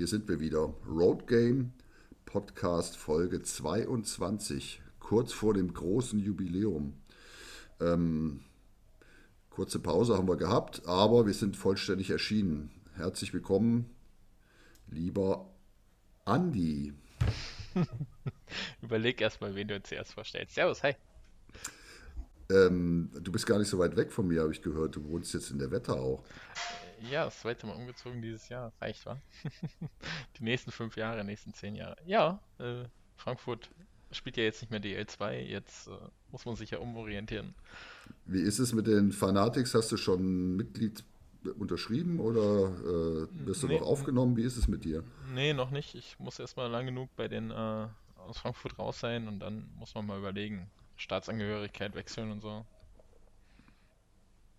Hier sind wir wieder. Road Game Podcast Folge 22, kurz vor dem großen Jubiläum. Ähm, kurze Pause haben wir gehabt, aber wir sind vollständig erschienen. Herzlich willkommen, lieber Andi. Überleg erstmal, wen du zuerst vorstellst. Servus, hi. Ähm, du bist gar nicht so weit weg von mir, habe ich gehört. Du wohnst jetzt in der Wetterau. Ja, das zweite Mal umgezogen dieses Jahr. Reicht, wa? die nächsten fünf Jahre, nächsten zehn Jahre. Ja, äh, Frankfurt spielt ja jetzt nicht mehr DL2. Jetzt äh, muss man sich ja umorientieren. Wie ist es mit den Fanatics? Hast du schon Mitglied unterschrieben oder äh, wirst du nee, noch aufgenommen? Wie ist es mit dir? Nee, noch nicht. Ich muss erstmal lang genug bei den äh, aus Frankfurt raus sein und dann muss man mal überlegen, Staatsangehörigkeit wechseln und so.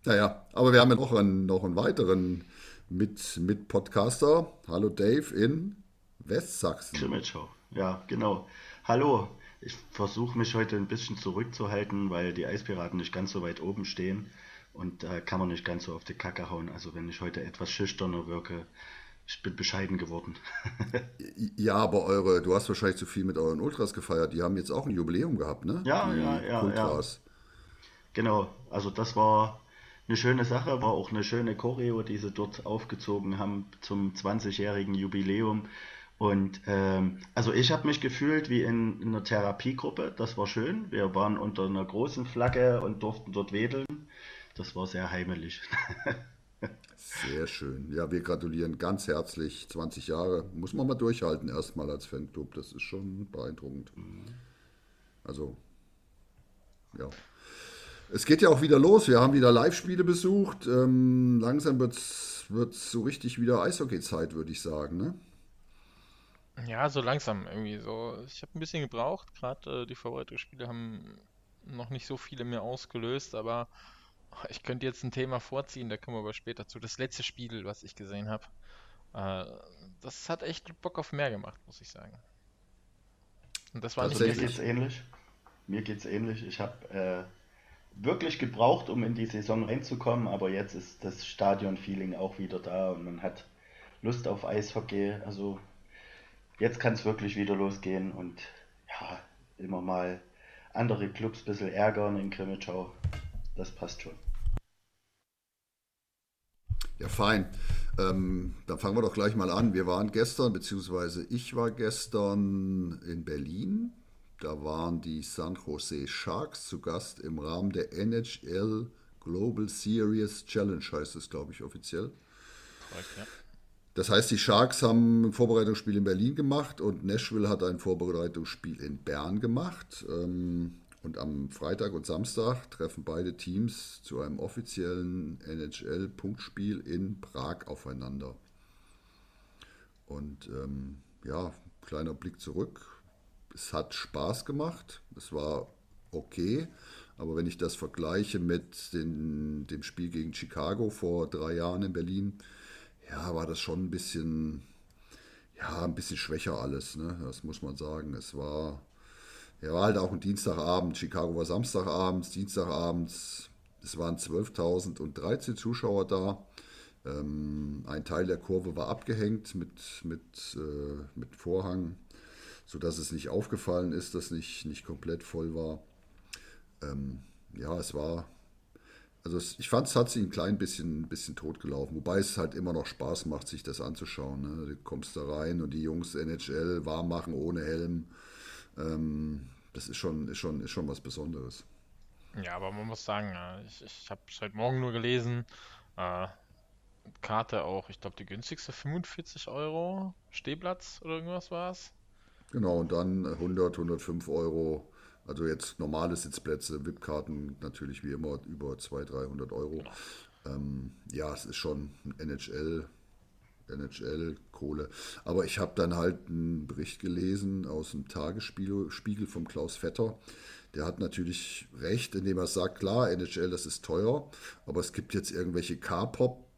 Naja, aber wir haben ja noch einen, noch einen weiteren mit, mit Podcaster. Hallo Dave in Westsachsen. Krimitschau, ja, genau. Hallo, ich versuche mich heute ein bisschen zurückzuhalten, weil die Eispiraten nicht ganz so weit oben stehen und da äh, kann man nicht ganz so auf die Kacke hauen. Also wenn ich heute etwas schüchterner wirke, ich bin bescheiden geworden. ja, aber eure, du hast wahrscheinlich zu viel mit euren Ultras gefeiert. Die haben jetzt auch ein Jubiläum gehabt, ne? Ja, die ja, ja, Ultras. ja. Genau, also das war eine schöne Sache, war auch eine schöne Choreo, die sie dort aufgezogen haben zum 20-jährigen Jubiläum. Und ähm, also ich habe mich gefühlt wie in, in einer Therapiegruppe, das war schön. Wir waren unter einer großen Flagge und durften dort wedeln. Das war sehr heimelig. Sehr schön. Ja, wir gratulieren ganz herzlich. 20 Jahre muss man mal durchhalten, erstmal als Fanclub. Das ist schon beeindruckend. Also, ja. Es geht ja auch wieder los. Wir haben wieder Live-Spiele besucht. Ähm, langsam wird es so richtig wieder Eishockey-Zeit, würde ich sagen. Ne? Ja, so langsam irgendwie so. Ich habe ein bisschen gebraucht. Gerade äh, die Vorbereitungsspiele haben noch nicht so viele mehr ausgelöst, aber ich könnte jetzt ein Thema vorziehen, da kommen wir aber später zu. Das letzte Spiel, was ich gesehen habe, äh, das hat echt Bock auf mehr gemacht, muss ich sagen. Und das war also mir geht's ähnlich. Mir geht's ähnlich. Ich habe äh, wirklich gebraucht, um in die Saison reinzukommen, aber jetzt ist das Stadion-Feeling auch wieder da und man hat Lust auf Eishockey. Also jetzt kann es wirklich wieder losgehen und ja, immer mal andere Clubs ein bisschen ärgern in Grimmitschau. Das passt schon. Ja, fein. Ähm, dann fangen wir doch gleich mal an. Wir waren gestern, beziehungsweise ich war gestern in Berlin. Da waren die San Jose Sharks zu Gast im Rahmen der NHL Global Series Challenge, heißt es, glaube ich, offiziell. Ja. Das heißt, die Sharks haben ein Vorbereitungsspiel in Berlin gemacht und Nashville hat ein Vorbereitungsspiel in Bern gemacht. Ähm, und am Freitag und Samstag treffen beide Teams zu einem offiziellen NHL-Punktspiel in Prag aufeinander. Und ähm, ja, kleiner Blick zurück. Es hat Spaß gemacht. Es war okay. Aber wenn ich das vergleiche mit den, dem Spiel gegen Chicago vor drei Jahren in Berlin, ja, war das schon ein bisschen, ja, ein bisschen schwächer alles. Ne? Das muss man sagen. Es war er war halt auch ein Dienstagabend. Chicago war Samstagabends, Dienstagabends. Es waren 12.013 Zuschauer da. Ähm, ein Teil der Kurve war abgehängt mit, mit, äh, mit Vorhang, sodass es nicht aufgefallen ist, dass nicht, nicht komplett voll war. Ähm, ja, es war. Also es, ich fand, es hat sich ein klein bisschen, bisschen totgelaufen, wobei es halt immer noch Spaß macht, sich das anzuschauen. Ne? Du kommst da rein und die Jungs NHL warm machen ohne Helm. Ähm, das ist schon, ist, schon, ist schon was Besonderes. Ja, aber man muss sagen, ich, ich habe es heute Morgen nur gelesen. Äh, Karte auch, ich glaube, die günstigste 45 Euro Stehplatz oder irgendwas war es. Genau, und dann 100, 105 Euro. Also jetzt normale Sitzplätze, VIP-Karten natürlich wie immer über 200, 300 Euro. Genau. Ähm, ja, es ist schon NHL NHL-Kohle. Aber ich habe dann halt einen Bericht gelesen aus dem Tagesspiegel vom Klaus Vetter. Der hat natürlich recht, indem er sagt, klar, NHL, das ist teuer, aber es gibt jetzt irgendwelche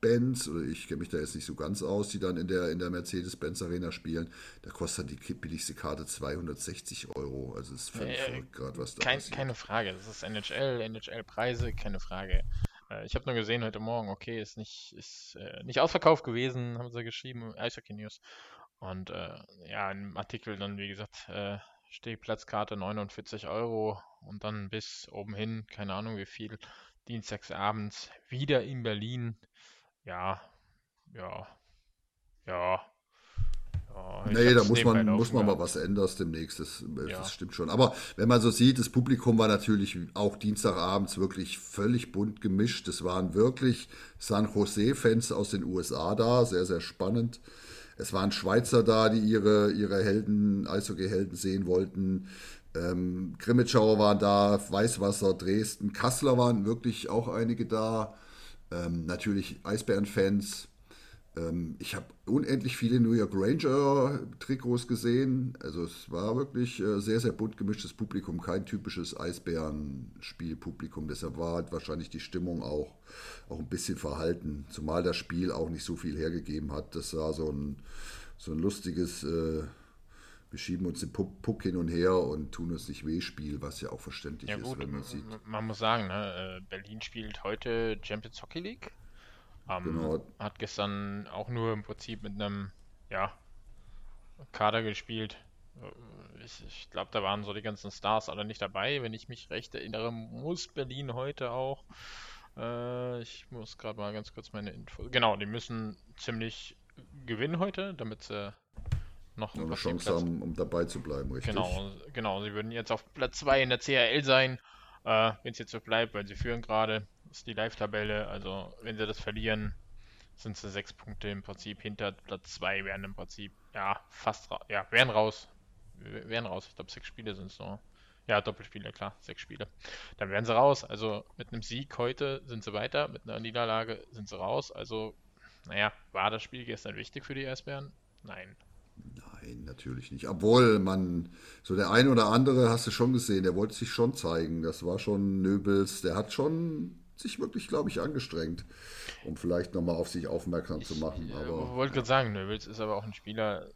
K-Pop-Bands, oder ich kenne mich da jetzt nicht so ganz aus, die dann in der, in der Mercedes-Benz Arena spielen. Da kostet die billigste Karte 260 Euro. Also es ist völlig äh, verrückt gerade, was da kein, Keine Frage, das ist NHL, NHL-Preise, keine Frage. Äh, ich habe nur gesehen heute Morgen, okay, ist nicht, ist, äh, nicht ausverkauft gewesen, haben sie geschrieben Eishockey News. Und äh, ja, im Artikel dann, wie gesagt, äh, Stehplatzkarte 49 Euro und dann bis oben hin, keine Ahnung wie viel, dienstagsabends wieder in Berlin. Ja, ja, ja, Oh, nee, da muss man, muss man mal was ändern demnächst, das, ja. das, stimmt schon. Aber wenn man so sieht, das Publikum war natürlich auch Dienstagabends wirklich völlig bunt gemischt. Es waren wirklich San Jose-Fans aus den USA da, sehr, sehr spannend. Es waren Schweizer da, die ihre, ihre Helden, Eishockey-Helden sehen wollten. Ähm, Grimmitschauer waren da, Weißwasser, Dresden, Kassler waren wirklich auch einige da. Ähm, natürlich Eisbären-Fans. Ähm, ich habe unendlich viele New York Ranger Trikots gesehen. Also es war wirklich äh, sehr, sehr bunt gemischtes Publikum, kein typisches Eisbären-Spielpublikum. Deshalb war halt wahrscheinlich die Stimmung auch, auch ein bisschen verhalten, zumal das Spiel auch nicht so viel hergegeben hat. Das war so ein, so ein lustiges, äh, wir schieben uns den Puck hin und her und tun uns nicht weh Spiel, was ja auch verständlich ja, ist, wenn man sieht. Man muss sagen, ne, äh, Berlin spielt heute Champions Hockey League. Ähm, genau. Hat gestern auch nur im Prinzip mit einem ja, Kader gespielt. Ich, ich glaube, da waren so die ganzen Stars alle nicht dabei. Wenn ich mich recht erinnere, muss Berlin heute auch. Äh, ich muss gerade mal ganz kurz meine Info. Genau, die müssen ziemlich gewinnen heute, damit sie noch eine Chance Platz... haben, um dabei zu bleiben, richtig? Genau, genau. Sie würden jetzt auf Platz 2 in der CRL sein, äh, wenn es jetzt so bleibt, weil sie führen gerade ist die Live-Tabelle. Also wenn sie das verlieren, sind sie sechs Punkte im Prinzip hinter Platz 2, wären im Prinzip, ja, fast ra ja, wären raus. Wären raus. Ich glaube, sechs Spiele sind es nur. Ja, Doppelspiele, klar, sechs Spiele. Dann wären sie raus. Also mit einem Sieg heute sind sie weiter, mit einer Niederlage sind sie raus. Also, naja, war das Spiel gestern wichtig für die Eisbären? Nein. Nein, natürlich nicht. Obwohl man, so der eine oder andere hast du schon gesehen, der wollte sich schon zeigen. Das war schon Nöbels, der hat schon sich wirklich, glaube ich, angestrengt, um vielleicht nochmal auf sich aufmerksam ich, zu machen. Ich aber, wollte gerade sagen, Nöbels ist aber auch ein Spieler,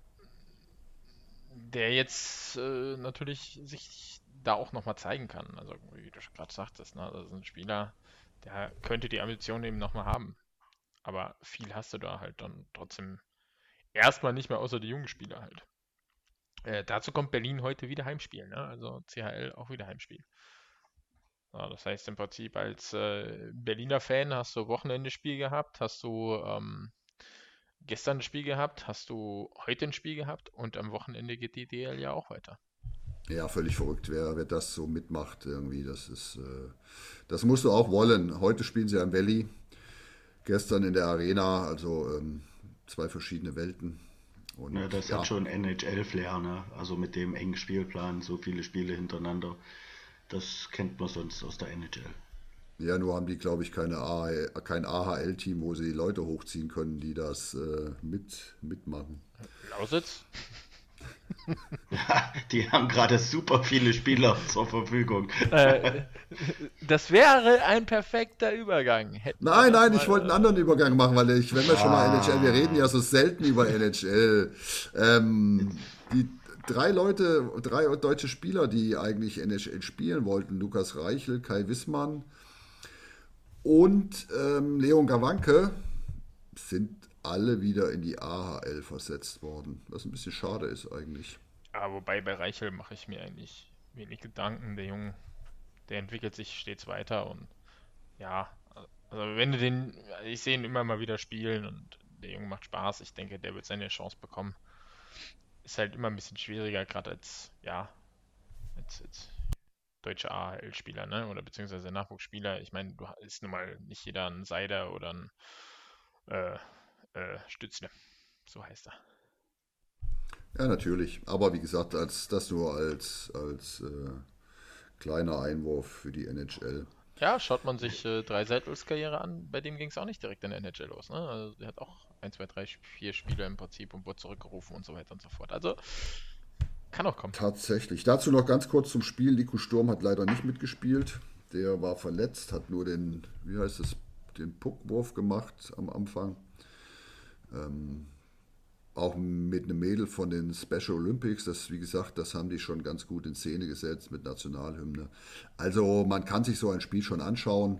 der jetzt äh, natürlich sich da auch nochmal zeigen kann. Also, wie du gerade sagtest, ne? das ist ein Spieler, der könnte die Ambition eben nochmal haben. Aber viel hast du da halt dann trotzdem erstmal nicht mehr, außer die jungen Spieler halt. Äh, dazu kommt Berlin heute wieder Heimspiel, ne? also CHL auch wieder Heimspiel. Ja, das heißt im Prinzip als äh, Berliner Fan hast du Wochenende-Spiel gehabt, hast du ähm, gestern ein Spiel gehabt, hast du heute ein Spiel gehabt und am Wochenende geht die DL ja auch weiter. Ja, völlig verrückt, wer, wer das so mitmacht irgendwie. Das ist, äh, das musst du auch wollen. Heute spielen sie am Valley, gestern in der Arena, also ähm, zwei verschiedene Welten. Und, ja, das ja. hat schon NHL-Flair, ne? Also mit dem engen Spielplan, so viele Spiele hintereinander. Das kennt man sonst aus der NHL. Ja, nur haben die, glaube ich, keine AHL, kein AHL-Team, wo sie Leute hochziehen können, die das äh, mit, mitmachen. Lausitz? Ja, die haben gerade super viele Spieler zur Verfügung. Äh, das wäre ein perfekter Übergang. Hätten nein, nein, ich wollte einen anderen Übergang machen, weil ich, wenn wir ah. schon mal. NHL, wir reden ja so selten über NHL. Ähm, die drei Leute, drei deutsche Spieler, die eigentlich NHL spielen wollten. Lukas Reichel, Kai Wissmann und ähm, Leon Gawanke sind alle wieder in die AHL versetzt worden. Was ein bisschen schade ist eigentlich. Ja, wobei bei Reichel mache ich mir eigentlich wenig Gedanken. Der Junge, der entwickelt sich stets weiter und ja, also wenn du den, ich sehe ihn immer mal wieder spielen und der Junge macht Spaß. Ich denke, der wird seine Chance bekommen ist halt immer ein bisschen schwieriger, gerade als, ja, als, als deutsche AHL-Spieler, ne? Oder beziehungsweise Nachwuchsspieler. Ich meine, du ist nun mal nicht jeder ein Seider oder ein äh, äh, Stützle. So heißt er. Ja, natürlich. Aber wie gesagt, als das nur als, als äh, kleiner Einwurf für die NHL. Ja, schaut man sich äh, drei Seitels Karriere an, bei dem ging es auch nicht direkt in der NHL los. Ne? Also, er hat auch 1, 2, 3, 4 Spiele im Prinzip und wurde zurückgerufen und so weiter und so fort. Also kann auch kommen. Tatsächlich. Dazu noch ganz kurz zum Spiel. Nico Sturm hat leider nicht mitgespielt. Der war verletzt, hat nur den, wie heißt es, den Puckwurf gemacht am Anfang. Ähm, auch mit einem Mädel von den Special Olympics. Das, wie gesagt, das haben die schon ganz gut in Szene gesetzt mit Nationalhymne. Also man kann sich so ein Spiel schon anschauen.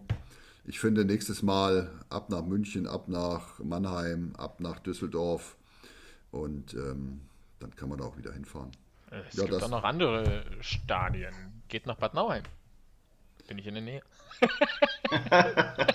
ich finde nächstes Mal ab nach München, ab nach Mannheim, ab nach Düsseldorf und ähm, dann kann man da auch wieder hinfahren. Es ja, gibt auch noch andere Stadien. Geht nach Bad Nauheim. Bin ich in der Nähe.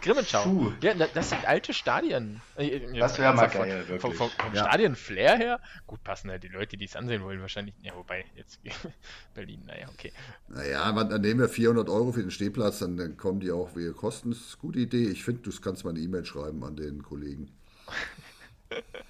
Grimmenschau. Ja, das sind alte Stadien. Äh, das wäre mal geil, wirklich. Vom, vom, vom ja. Stadion-Flair her, gut passen halt die Leute, die es ansehen wollen, wahrscheinlich. Ja, wobei, jetzt Berlin, naja, okay. Naja, dann nehmen wir 400 Euro für den Stehplatz, dann, dann kommen die auch, wie kosten. Das ist eine gute Idee. Ich finde, du kannst mal eine E-Mail schreiben an den Kollegen.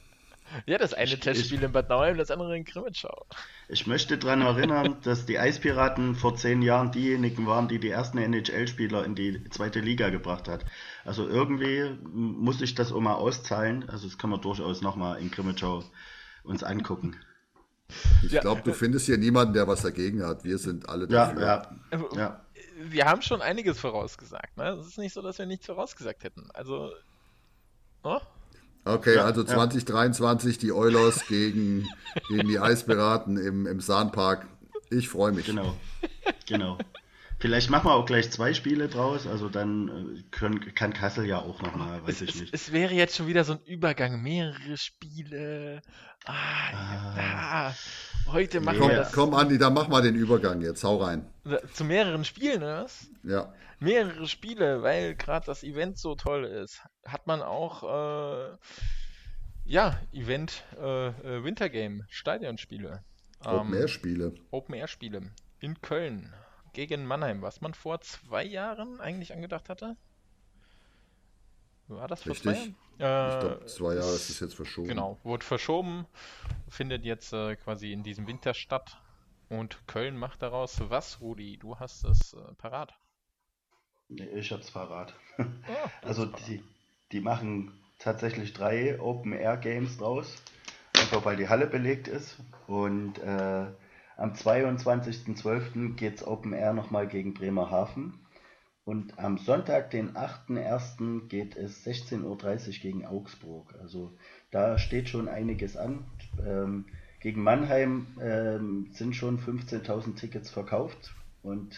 Ja, das eine ich, Testspiel ich, in Bad Nauheim, das andere in Grimmitschau. Ich möchte daran erinnern, dass die Eispiraten vor zehn Jahren diejenigen waren, die die ersten NHL-Spieler in die zweite Liga gebracht hat. Also irgendwie muss ich das auch mal auszahlen. Also das kann man durchaus nochmal in Grimmitschau uns angucken. Ich ja. glaube, du findest hier niemanden, der was dagegen hat. Wir sind alle dafür. Ja, ja, ja. Wir haben schon einiges vorausgesagt. Ne? Es ist nicht so, dass wir nichts vorausgesagt hätten. Also, oh? Okay, ja, also 2023 ja. die Oilers gegen, gegen die Eispiraten im, im Sahnpark. Ich freue mich. Genau, genau. Vielleicht machen wir auch gleich zwei Spiele draus, also dann äh, können, kann Kassel ja auch nochmal, weiß es, ich nicht. Es, wäre jetzt schon wieder so ein Übergang, mehrere Spiele. Ah, ah. Ja, heute machen komm, wir das. Komm, Andi, dann mach mal den Übergang jetzt, hau rein. Zu mehreren Spielen, oder was? Ja. Mehrere Spiele, weil gerade das Event so toll ist, hat man auch, äh, ja, Event äh, äh Wintergame, Stadionspiele. Ähm, Open-Air-Spiele in Köln gegen Mannheim, was man vor zwei Jahren eigentlich angedacht hatte. War das vor Richtig. zwei Jahren? Äh, ich glaube, zwei Jahre ist es jetzt verschoben. Genau, wurde verschoben, findet jetzt äh, quasi in diesem Winter statt. Und Köln macht daraus was, Rudi? Du hast es äh, parat. Nee, ich hab's parat. Ja, also die, die machen tatsächlich drei Open Air Games draus, einfach weil die Halle belegt ist. Und äh, am 22.12. geht's Open Air nochmal gegen Bremerhaven. Und am Sonntag, den 8.1., geht es 16.30 Uhr gegen Augsburg. Also da steht schon einiges an. Ähm, gegen Mannheim ähm, sind schon 15.000 Tickets verkauft. Und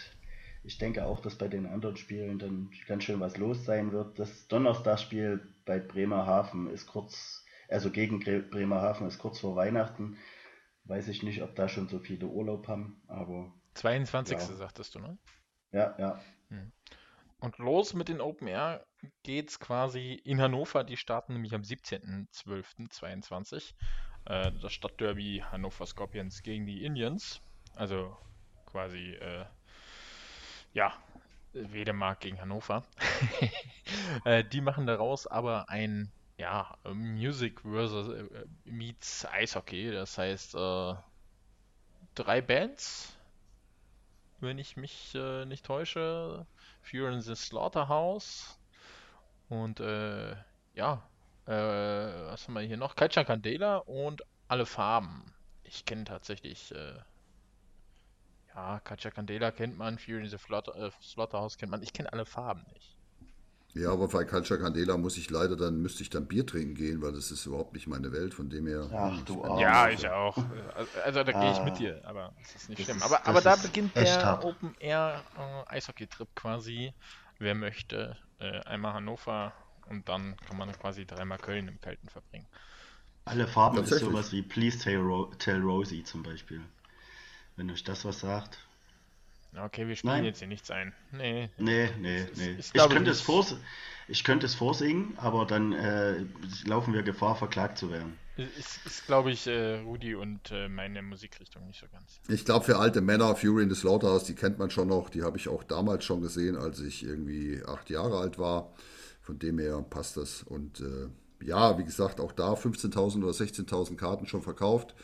ich denke auch, dass bei den anderen Spielen dann ganz schön was los sein wird. Das Donnerstagsspiel bei Bremerhaven ist kurz, also gegen Bremerhaven ist kurz vor Weihnachten. Weiß ich nicht, ob da schon so viele Urlaub haben, aber. 22. Ja. sagtest du, ne? Ja, ja. Hm. Und los mit den Open Air geht's quasi in Hannover. Die starten nämlich am 17.12.22. Äh, das Stadtderby Hannover Scorpions gegen die Indians. Also quasi, äh, ja, Wedemark gegen Hannover. äh, die machen daraus aber ein ja, Music versus äh, meets Eishockey. Das heißt, äh, drei Bands, wenn ich mich äh, nicht täusche. Fear in the Slaughterhouse. Und äh, ja, äh, was haben wir hier noch? Kalcha Candela und alle Farben. Ich kenne tatsächlich, ja, Kalcha Candela kennt man, Fear in the Slaughterhouse kennt man. Ich kenne alle Farben nicht. Ja, aber bei Calcia Candela muss ich leider dann, müsste ich dann Bier trinken gehen, weil das ist überhaupt nicht meine Welt, von dem her. Ach du Arme. Ja, ich auch. Also da gehe ich mit ah. dir, aber das ist nicht das schlimm. Ist, aber, aber da beginnt der hart. Open Air äh, Eishockey-Trip quasi. Wer möchte, äh, einmal Hannover und dann kann man quasi dreimal Köln im Kalten verbringen. Alle Farben ist sowas wie Please Tell, Ro Tell Rosie zum Beispiel. Wenn euch das was sagt. Okay, wir spielen Nein. jetzt hier nichts ein. Nee. Nee, nee, nee. Ich, ich, könnte es vors ich könnte es vorsingen, aber dann äh, laufen wir Gefahr, verklagt zu werden. Ist, ist glaube ich, äh, Rudi und äh, meine Musikrichtung nicht so ganz. Ich glaube, für alte Männer, Fury in the Slaughterhouse, die kennt man schon noch. Die habe ich auch damals schon gesehen, als ich irgendwie acht Jahre alt war. Von dem her passt das. Und äh, ja, wie gesagt, auch da 15.000 oder 16.000 Karten schon verkauft.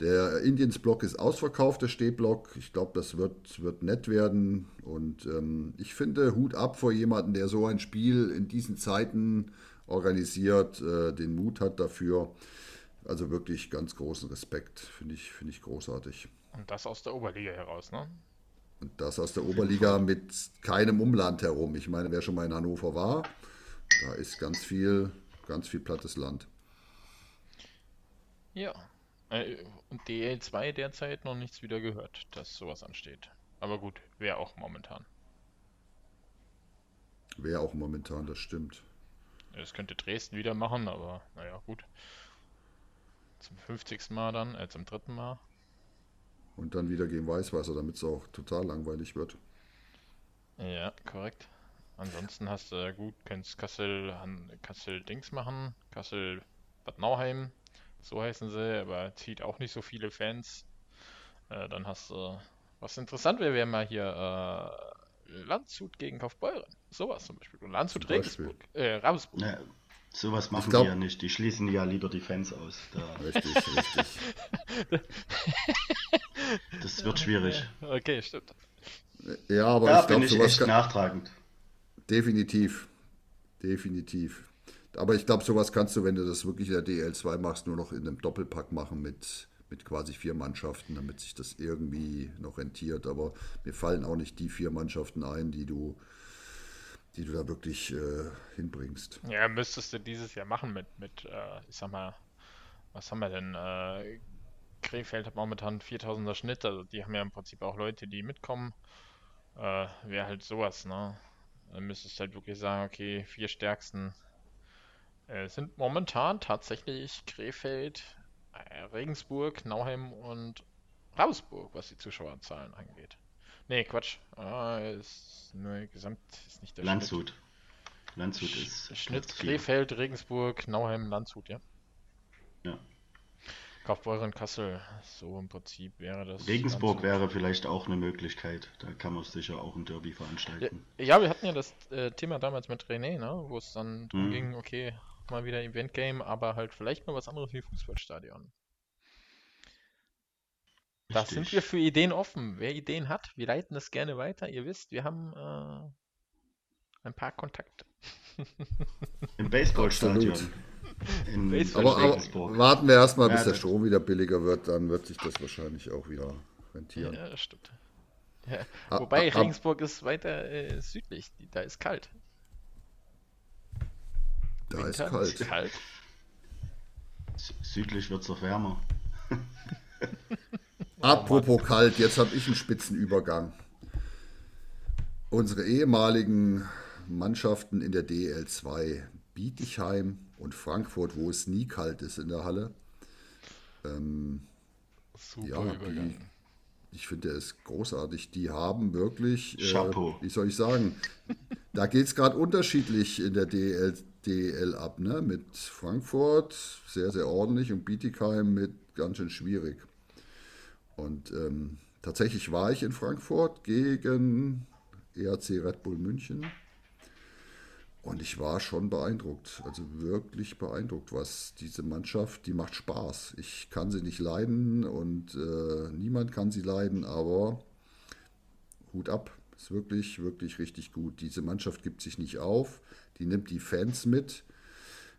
Der Indians-Block ist ausverkauft, der Stehblock. Ich glaube, das wird, wird nett werden. Und ähm, ich finde, Hut ab vor jemanden, der so ein Spiel in diesen Zeiten organisiert, äh, den Mut hat dafür. Also wirklich ganz großen Respekt, finde ich, find ich großartig. Und das aus der Oberliga heraus, ne? Und das aus der Oberliga mit keinem Umland herum. Ich meine, wer schon mal in Hannover war, da ist ganz viel, ganz viel plattes Land. Ja, äh, und DL2 derzeit noch nichts wieder gehört, dass sowas ansteht. Aber gut, wäre auch momentan. Wäre auch momentan, das stimmt. Das könnte Dresden wieder machen, aber naja, gut. Zum 50. Mal dann, äh, zum dritten Mal. Und dann wieder gegen Weißwasser, damit es auch total langweilig wird. Ja, korrekt. Ansonsten hast du gut, kannst Kassel, Kassel Dings machen, Kassel Bad Nauheim, so heißen sie, aber zieht auch nicht so viele Fans. Äh, dann hast du, was interessant wäre, wäre mal hier äh, Landshut gegen Kaufbeuren. Sowas zum Beispiel. Und Landshut Regensburg, äh, Ravensburg. Ja, sowas machen glaub... die ja nicht. Die schließen ja lieber die Fans aus. Da. Richtig, richtig. das wird schwierig. Okay, stimmt. Ja, aber da ich glaube, sowas echt kann... nachtragend. Definitiv. Definitiv. Aber ich glaube, sowas kannst du, wenn du das wirklich in der DL2 machst, nur noch in einem Doppelpack machen mit, mit quasi vier Mannschaften, damit sich das irgendwie noch rentiert. Aber mir fallen auch nicht die vier Mannschaften ein, die du, die du da wirklich äh, hinbringst. Ja, müsstest du dieses Jahr machen mit, mit äh, ich sag mal, was haben wir denn? Äh, Krefeld hat momentan 4000er Schnitt, also die haben ja im Prinzip auch Leute, die mitkommen. Äh, Wäre halt sowas, ne? Dann müsstest du halt wirklich sagen, okay, vier stärksten äh, sind momentan tatsächlich Krefeld, äh, Regensburg, Nauheim und Ravensburg, was die Zuschauerzahlen angeht. Nee, Quatsch. Ah, ist nur gesamt ist nicht der Landshut. Schnitt. Landshut ist. Schnitt Krefeld, Regensburg, Nauheim, Landshut, ja. Ja. Kaufbeuren Kassel, so im Prinzip wäre das. Regensburg wäre vielleicht auch eine Möglichkeit. Da kann man sicher auch ein Derby veranstalten. Ja, ja wir hatten ja das äh, Thema damals mit René, ne? wo es dann darum hm. ging, okay, mal wieder Event Game, aber halt vielleicht mal was anderes wie Fußballstadion. Da sind wir für Ideen offen. Wer Ideen hat, wir leiten das gerne weiter. Ihr wisst, wir haben äh, ein paar Kontakte. Im Baseballstadion. In Baseball aber, aber warten wir erstmal, bis ja, der Strom wieder billiger wird, dann wird sich das wahrscheinlich auch wieder rentieren. Ja, das stimmt. Ja. Ah, Wobei ah, Regensburg ist weiter äh, südlich, da ist kalt. Da Winter, ist kalt. Ist kalt. Südlich wird es noch wärmer. Apropos kalt, jetzt habe ich einen Spitzenübergang. Unsere ehemaligen Mannschaften in der DL2, Bietigheim und Frankfurt, wo es nie kalt ist in der Halle. Ähm, Super ja, Übergang. Die, ich finde, ist großartig. Die haben wirklich, äh, wie soll ich sagen, da geht es gerade unterschiedlich in der DL, DL ab, ne? Mit Frankfurt sehr, sehr ordentlich und Bietigheim mit ganz schön schwierig. Und ähm, tatsächlich war ich in Frankfurt gegen ERC Red Bull München. Und ich war schon beeindruckt, also wirklich beeindruckt, was diese Mannschaft, die macht Spaß. Ich kann sie nicht leiden und äh, niemand kann sie leiden, aber Hut ab, ist wirklich, wirklich richtig gut. Diese Mannschaft gibt sich nicht auf, die nimmt die Fans mit.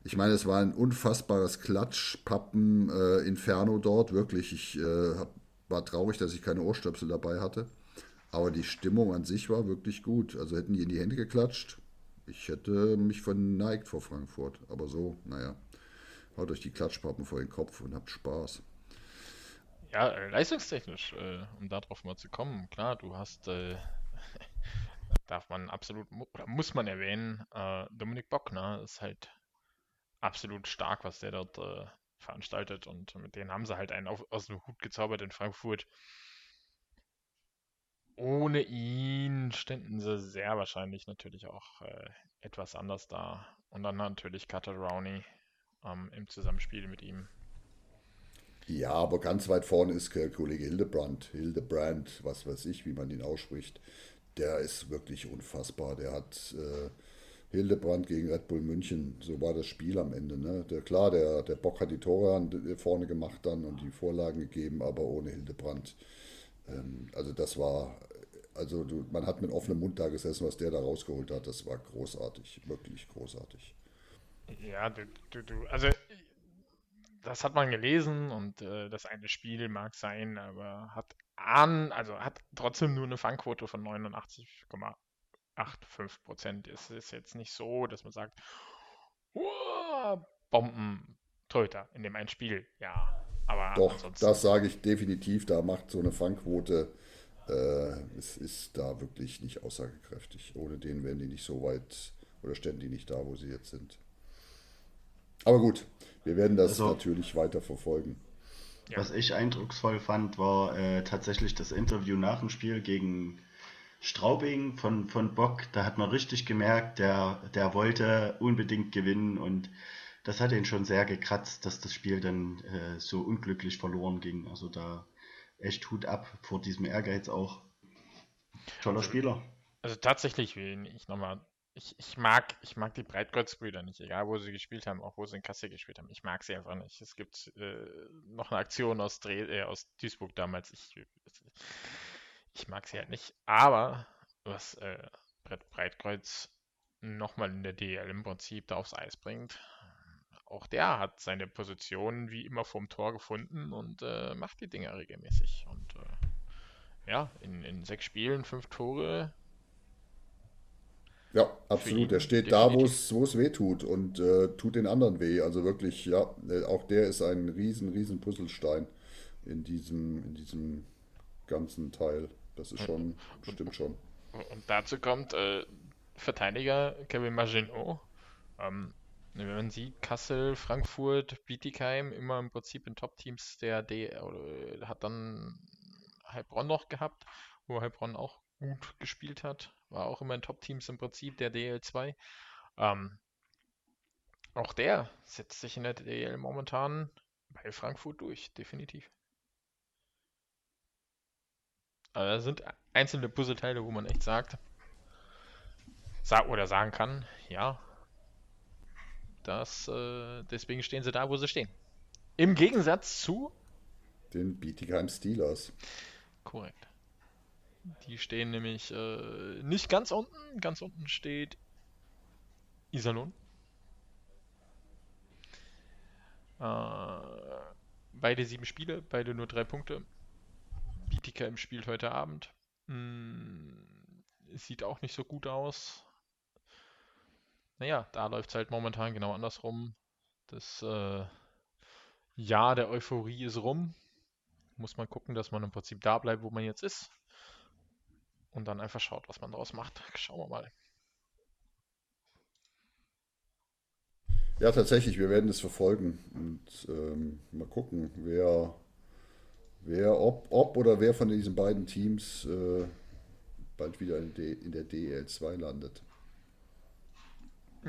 Ich meine, es war ein unfassbares Klatschpappen-Inferno äh, dort, wirklich. Ich äh, war traurig, dass ich keine Ohrstöpsel dabei hatte. Aber die Stimmung an sich war wirklich gut. Also hätten die in die Hände geklatscht, ich hätte mich verneigt vor Frankfurt. Aber so, naja, haut euch die Klatschpappen vor den Kopf und habt Spaß. Ja, äh, leistungstechnisch, äh, um darauf mal zu kommen, klar, du hast, äh, darf man absolut, oder muss man erwähnen, äh, Dominik Bockner ist halt absolut stark, was der dort äh, veranstaltet und mit denen haben sie halt einen auf, aus dem Hut gezaubert in Frankfurt. Ohne ihn ständen sie sehr wahrscheinlich natürlich auch äh, etwas anders da. Und dann natürlich Cutter Rowney ähm, im Zusammenspiel mit ihm. Ja, aber ganz weit vorne ist Kollege Hildebrand. Hildebrand, was weiß ich, wie man ihn ausspricht. Der ist wirklich unfassbar. Der hat äh, Hildebrand gegen Red Bull München, so war das Spiel am Ende. Ne? Der, klar, der, der Bock hat die Tore vorne gemacht dann und die Vorlagen gegeben, aber ohne Hildebrand. Ähm, also das war also du, man hat mit offenem Mund da gesessen, was der da rausgeholt hat. Das war großartig, wirklich großartig. Ja, du, du, du also das hat man gelesen und äh, das eine Spiel mag sein, aber hat an, also hat trotzdem nur eine Fangquote von 89,85 Prozent. Es ist jetzt nicht so, dass man sagt, Bomben Torhüter in dem einen Spiel. Ja, aber doch, das sage ich definitiv. Da macht so eine Fangquote äh, es ist da wirklich nicht aussagekräftig. Ohne den wären die nicht so weit oder ständen die nicht da, wo sie jetzt sind. Aber gut, wir werden das also, natürlich weiter verfolgen. Was ich eindrucksvoll fand, war äh, tatsächlich das Interview nach dem Spiel gegen Straubing von, von Bock. Da hat man richtig gemerkt, der, der wollte unbedingt gewinnen und das hat ihn schon sehr gekratzt, dass das Spiel dann äh, so unglücklich verloren ging. Also da echt Hut ab vor diesem Ehrgeiz auch. Toller Spieler. Also tatsächlich, ich nochmal ich, ich, mag, ich mag die Breitkreuzbrüder nicht, egal wo sie gespielt haben, auch wo sie in Kassel gespielt haben. Ich mag sie einfach nicht. Es gibt äh, noch eine Aktion aus, Dre äh, aus Duisburg damals. Ich, ich mag sie halt nicht. Aber was äh, Breitkreuz nochmal in der DL im Prinzip da aufs Eis bringt, auch der hat seine Position wie immer vorm Tor gefunden und äh, macht die Dinger regelmäßig. Und äh, ja, in, in sechs Spielen fünf Tore ja, absolut. Er steht definitiv. da, wo es weh tut und äh, tut den anderen weh. Also wirklich, ja, äh, auch der ist ein riesen, riesen Puzzlestein in diesem, in diesem ganzen Teil. Das ist schon, und, stimmt schon. Und dazu kommt äh, Verteidiger Kevin Maginot. Ähm, wenn man sieht, Kassel, Frankfurt, Bietigheim, immer im Prinzip in Top-Teams der D, oder, hat dann Heilbronn noch gehabt, wo Heilbronn auch gut gespielt hat. War auch immer in Top-Teams im Prinzip, der DL2. Ähm, auch der setzt sich in der DL momentan bei Frankfurt durch, definitiv. Aber da sind einzelne Puzzleteile, wo man echt sagt, sag oder sagen kann, ja, das, äh, deswegen stehen sie da, wo sie stehen. Im Gegensatz zu den Bietigheim Steelers. Korrekt. Die stehen nämlich äh, nicht ganz unten. Ganz unten steht Iserlohn. Äh, beide sieben Spiele, beide nur drei Punkte. Bietigheim spielt heute Abend. Hm, sieht auch nicht so gut aus. Naja, da läuft es halt momentan genau andersrum. Das äh, Jahr der Euphorie ist rum. Muss man gucken, dass man im Prinzip da bleibt, wo man jetzt ist und dann einfach schaut, was man daraus macht. Schauen wir mal. Ja, tatsächlich, wir werden es verfolgen und ähm, mal gucken, wer, wer ob, ob oder wer von diesen beiden Teams äh, bald wieder in, D, in der DL2 landet.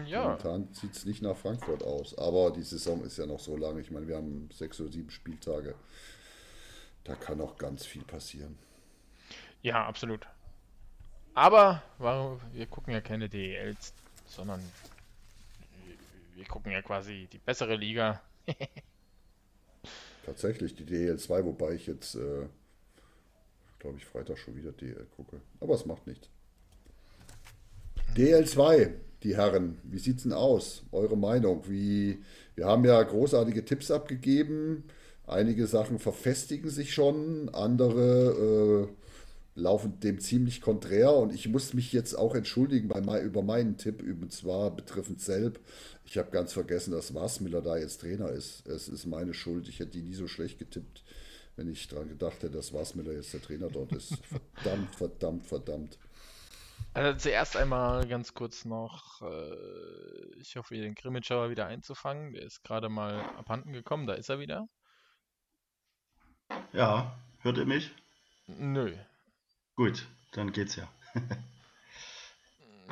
Ja. Momentan sieht es nicht nach Frankfurt aus, aber die Saison ist ja noch so lang. Ich meine, wir haben sechs oder sieben Spieltage. Da kann auch ganz viel passieren. Ja, absolut. Aber warum, wir gucken ja keine DELs, sondern wir gucken ja quasi die bessere Liga. Tatsächlich die DL2, wobei ich jetzt, äh, glaube ich, Freitag schon wieder DL gucke. Aber es macht nichts. DL2, die Herren, wie sieht's denn aus? Eure Meinung? Wie, wir haben ja großartige Tipps abgegeben. Einige Sachen verfestigen sich schon, andere äh, laufen dem ziemlich konträr und ich muss mich jetzt auch entschuldigen bei, über meinen Tipp, und zwar betreffend Selb. Ich habe ganz vergessen, dass Wasmiller da jetzt Trainer ist. Es ist meine Schuld. Ich hätte die nie so schlecht getippt, wenn ich daran gedacht hätte, dass Wasmiller jetzt der Trainer dort ist. verdammt, verdammt, verdammt. Also zuerst einmal ganz kurz noch, äh, ich hoffe, den Grimmitschauer wieder einzufangen. Der ist gerade mal abhanden gekommen, da ist er wieder. Ja, hört ihr mich? Nö, Gut, dann geht's ja.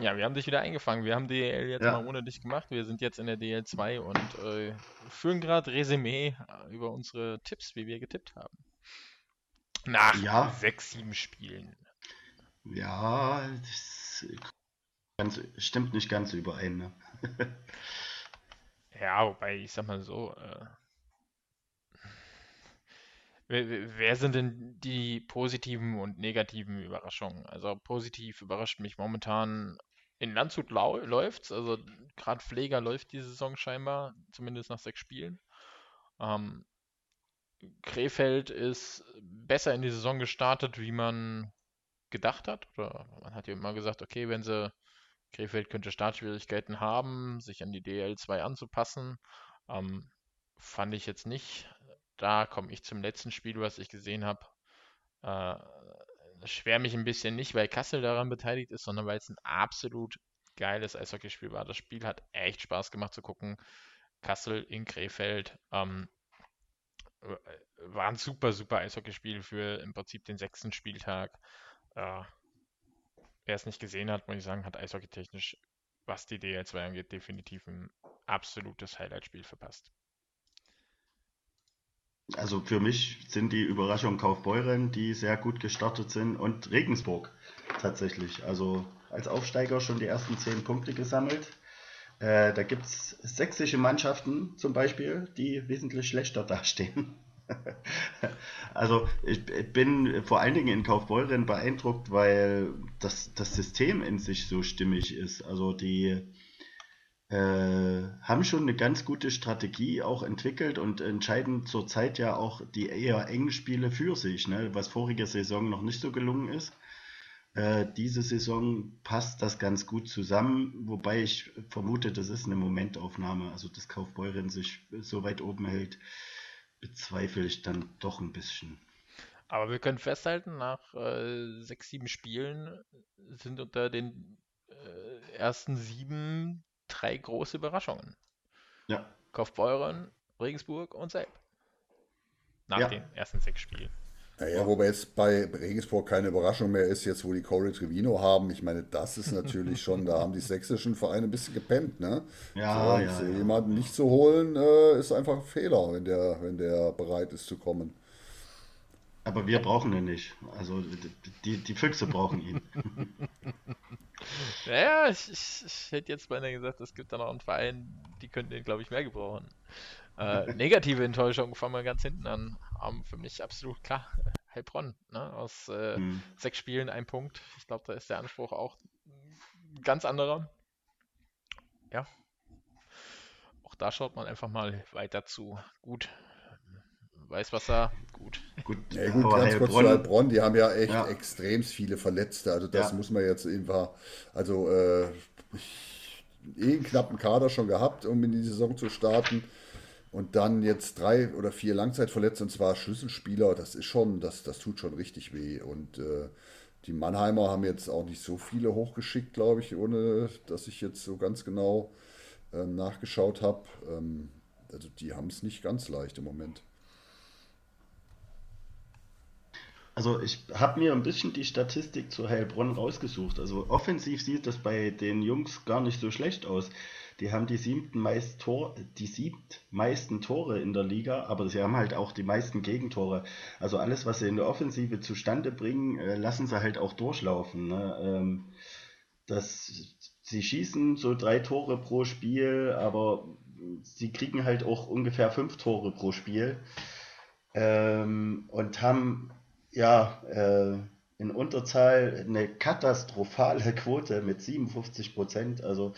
ja, wir haben dich wieder eingefangen. Wir haben DL jetzt ja. mal ohne dich gemacht. Wir sind jetzt in der DL2 und äh, führen gerade Resümee äh, über unsere Tipps, wie wir getippt haben. Nach ja. sechs, sieben Spielen. Ja, das ganz, stimmt nicht ganz überein. Ne? ja, wobei ich sag mal so, äh, Wer, sind denn die positiven und negativen Überraschungen? Also positiv überrascht mich momentan in Landshut läuft's, also gerade Pfleger läuft die Saison scheinbar, zumindest nach sechs Spielen. Ähm, Krefeld ist besser in die Saison gestartet, wie man gedacht hat. Oder man hat ja immer gesagt, okay, wenn sie Krefeld könnte Startschwierigkeiten haben, sich an die DL2 anzupassen. Ähm, fand ich jetzt nicht da komme ich zum letzten Spiel, was ich gesehen habe. Äh, schwer mich ein bisschen nicht, weil Kassel daran beteiligt ist, sondern weil es ein absolut geiles Eishockeyspiel war. Das Spiel hat echt Spaß gemacht zu gucken. Kassel in Krefeld. Ähm, war ein super, super Eishockeyspiel für im Prinzip den sechsten Spieltag. Äh, wer es nicht gesehen hat, muss ich sagen, hat eishockeytechnisch, was die DL2 angeht, definitiv ein absolutes Highlight-Spiel verpasst. Also für mich sind die Überraschungen Kaufbeuren, die sehr gut gestartet sind, und Regensburg tatsächlich. Also als Aufsteiger schon die ersten zehn Punkte gesammelt. Äh, da gibt es sächsische Mannschaften zum Beispiel, die wesentlich schlechter dastehen. also ich, bin vor allen Dingen in Kaufbeuren beeindruckt, weil das, das System in sich so stimmig ist. Also die haben schon eine ganz gute Strategie auch entwickelt und entscheiden zurzeit ja auch die eher engen Spiele für sich, ne? was vorige Saison noch nicht so gelungen ist. Äh, diese Saison passt das ganz gut zusammen, wobei ich vermute, das ist eine Momentaufnahme. Also, dass Kaufbeuren sich so weit oben hält, bezweifle ich dann doch ein bisschen. Aber wir können festhalten, nach äh, sechs, sieben Spielen sind unter den äh, ersten sieben drei große Überraschungen. Ja. Kaufbeuren, Regensburg und Selb. Nach ja. den ersten sechs Spielen. Naja, wobei jetzt bei Regensburg keine Überraschung mehr ist, jetzt wo die Corey Trevino haben. Ich meine, das ist natürlich schon, da haben die sächsischen Vereine ein bisschen gepennt, ne? Ja, so, ja, ja, Jemanden nicht zu holen, äh, ist einfach ein Fehler, wenn der, wenn der bereit ist zu kommen. Aber wir brauchen ihn nicht. Also die, die Füchse brauchen ihn. naja, ich, ich, ich hätte jetzt beinahe gesagt, es gibt da noch einen Verein, die könnten den, glaube ich, mehr gebrauchen. Äh, negative Enttäuschung fangen wir ganz hinten an. Um, für mich absolut klar. Heilbronn, ne? aus äh, hm. sechs Spielen ein Punkt. Ich glaube, da ist der Anspruch auch ganz anderer. Ja. Auch da schaut man einfach mal weiter zu. Gut. Weißwasser, gut. Gut, ja, gut ganz Heilbronn, kurz zu Heilbronn, die haben ja echt ja. extrem viele Verletzte. Also das ja. muss man jetzt einfach, also äh, eh einen knappen Kader schon gehabt, um in die Saison zu starten. Und dann jetzt drei oder vier Langzeitverletzte, und zwar Schlüsselspieler, das ist schon, das, das tut schon richtig weh. Und äh, die Mannheimer haben jetzt auch nicht so viele hochgeschickt, glaube ich, ohne dass ich jetzt so ganz genau ähm, nachgeschaut habe. Ähm, also die haben es nicht ganz leicht im Moment. Also ich habe mir ein bisschen die Statistik zu Heilbronn rausgesucht. Also offensiv sieht das bei den Jungs gar nicht so schlecht aus. Die haben die siebten meist Tor, die siebtmeisten Tore in der Liga, aber sie haben halt auch die meisten Gegentore. Also alles, was sie in der Offensive zustande bringen, äh, lassen sie halt auch durchlaufen. Ne? Ähm, das, sie schießen so drei Tore pro Spiel, aber sie kriegen halt auch ungefähr fünf Tore pro Spiel. Ähm, und haben ja äh, in Unterzahl eine katastrophale Quote mit 57 Prozent. Also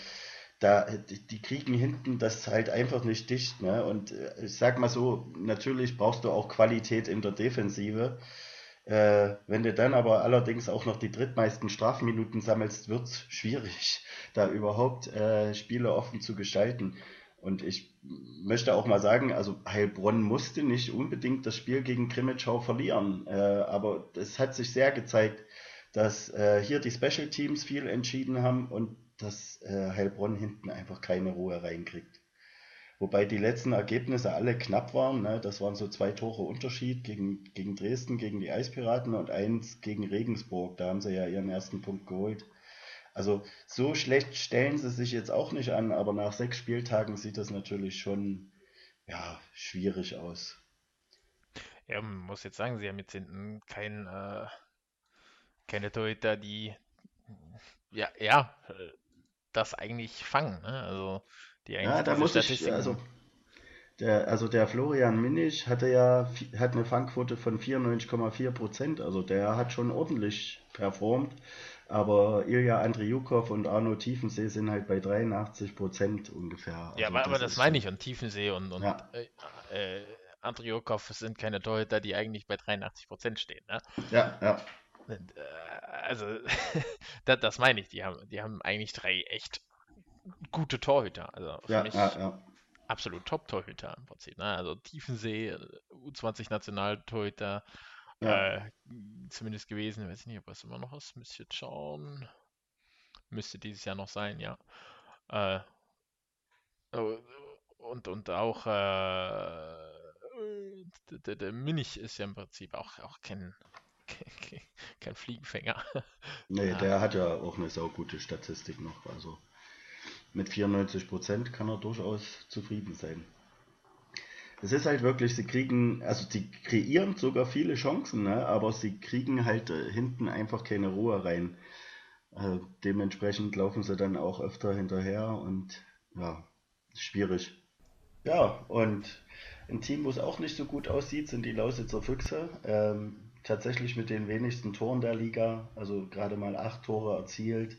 da, die kriegen hinten das halt einfach nicht dicht. Ne? Und äh, ich sag mal so, natürlich brauchst du auch Qualität in der Defensive. Äh, wenn du dann aber allerdings auch noch die drittmeisten Strafminuten sammelst, wird's schwierig, da überhaupt äh, Spiele offen zu gestalten. Und ich möchte auch mal sagen, also Heilbronn musste nicht unbedingt das Spiel gegen Krimitschau verlieren, äh, aber es hat sich sehr gezeigt, dass äh, hier die Special Teams viel entschieden haben und dass äh, Heilbronn hinten einfach keine Ruhe reinkriegt. Wobei die letzten Ergebnisse alle knapp waren. Ne? Das waren so zwei Tore Unterschied gegen, gegen Dresden, gegen die Eispiraten und eins gegen Regensburg. Da haben sie ja ihren ersten Punkt geholt. Also so schlecht stellen sie sich jetzt auch nicht an, aber nach sechs Spieltagen sieht das natürlich schon ja, schwierig aus. Ja, man muss jetzt sagen, sie haben jetzt hinten kein, äh, keine Torhüter, die ja, ja, das eigentlich fangen. Ne? Also die ja, da muss ich, also der, also der Florian Minich hatte ja hat eine Fangquote von 94,4 Prozent. Also der hat schon ordentlich performt. Aber Ilja Andriukov und Arno Tiefensee sind halt bei 83 Prozent ungefähr. Also ja, aber, das, das meine ich. Und Tiefensee und, und ja. äh, äh, Andriukov sind keine Torhüter, die eigentlich bei 83 Prozent stehen. Ne? Ja, ja. Und, äh, also, das, das, meine ich. Die haben, die haben eigentlich drei echt gute Torhüter. Also für ja, mich ja, ja. absolut Top-Torhüter im Prinzip. Ne? Also Tiefensee, U20-Nationaltorhüter, äh, zumindest gewesen. Ich weiß nicht, ob es immer noch ist. Müsste jetzt schauen. müsste dieses Jahr noch sein, ja. Äh, und, und auch äh, der, der Minich ist ja im Prinzip auch, auch kein, kein Fliegenfänger. Nee, der hat ja auch eine saugute Statistik noch. Also mit 94 Prozent kann er durchaus zufrieden sein. Es ist halt wirklich, sie kriegen, also sie kreieren sogar viele Chancen, ne? aber sie kriegen halt äh, hinten einfach keine Ruhe rein. Also dementsprechend laufen sie dann auch öfter hinterher und ja, schwierig. Ja, und ein Team, wo es auch nicht so gut aussieht, sind die Lausitzer Füchse. Ähm, tatsächlich mit den wenigsten Toren der Liga, also gerade mal acht Tore erzielt.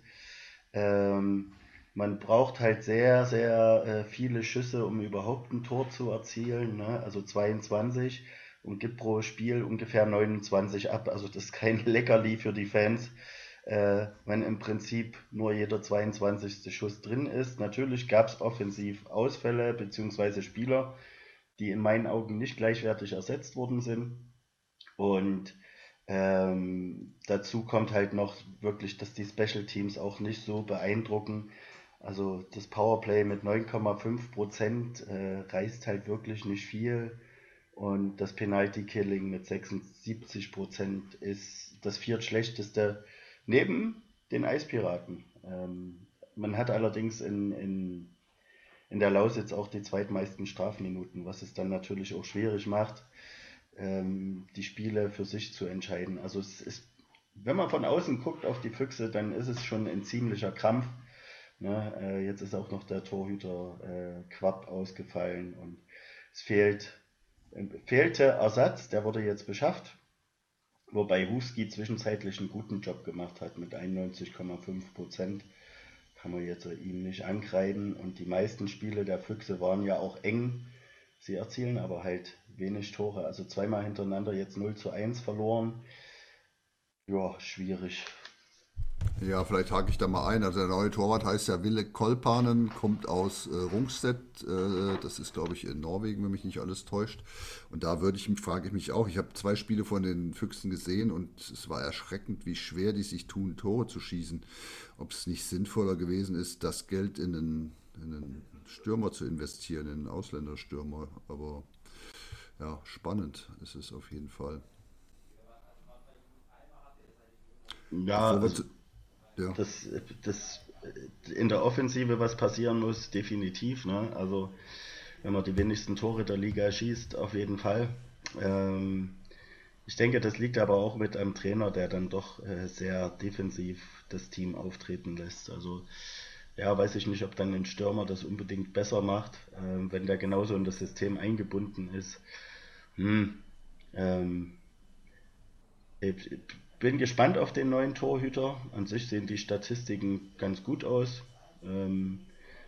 Ähm, man braucht halt sehr, sehr äh, viele Schüsse, um überhaupt ein Tor zu erzielen, ne? also 22 und gibt pro Spiel ungefähr 29 ab. Also das ist kein Leckerli für die Fans, äh, wenn im Prinzip nur jeder 22. Schuss drin ist. Natürlich gab es offensiv Ausfälle bzw. Spieler, die in meinen Augen nicht gleichwertig ersetzt worden sind. Und ähm, dazu kommt halt noch wirklich, dass die Special Teams auch nicht so beeindrucken. Also das Powerplay mit 9,5 Prozent äh, reißt halt wirklich nicht viel. Und das Penalty Killing mit 76 Prozent ist das viertschlechteste neben den Eispiraten. Ähm, man hat allerdings in, in in der Lausitz auch die zweitmeisten Strafminuten, was es dann natürlich auch schwierig macht, ähm, die Spiele für sich zu entscheiden. Also es ist, wenn man von außen guckt auf die Füchse, dann ist es schon ein ziemlicher Krampf. Ne? Äh, jetzt ist auch noch der Torhüter äh, Quapp ausgefallen und es fehlt, äh, fehlte Ersatz, der wurde jetzt beschafft. Wobei Huski zwischenzeitlich einen guten Job gemacht hat mit 91,5 Prozent kann man jetzt ihm nicht ankreiden. Und die meisten Spiele der Füchse waren ja auch eng. Sie erzielen aber halt wenig Tore. Also zweimal hintereinander jetzt 0 zu 1 verloren. Ja, schwierig. Ja, vielleicht hake ich da mal ein. Also der neue Torwart heißt ja Wille Kolpanen, kommt aus äh, Rungstedt. Äh, das ist, glaube ich, in Norwegen, wenn mich nicht alles täuscht. Und da würde ich mich, frage ich mich auch. Ich habe zwei Spiele von den Füchsen gesehen und es war erschreckend, wie schwer die sich tun, Tore zu schießen. Ob es nicht sinnvoller gewesen ist, das Geld in einen, in einen Stürmer zu investieren, in einen Ausländerstürmer. Aber ja, spannend ist es auf jeden Fall. Ja, also, ja. Dass, dass in der Offensive was passieren muss, definitiv. Ne? Also wenn man die wenigsten Tore der Liga schießt, auf jeden Fall. Ähm, ich denke, das liegt aber auch mit einem Trainer, der dann doch äh, sehr defensiv das Team auftreten lässt. Also ja, weiß ich nicht, ob dann ein Stürmer das unbedingt besser macht, äh, wenn der genauso in das System eingebunden ist. Hm, ähm, bin gespannt auf den neuen Torhüter. An sich sehen die Statistiken ganz gut aus. Ähm,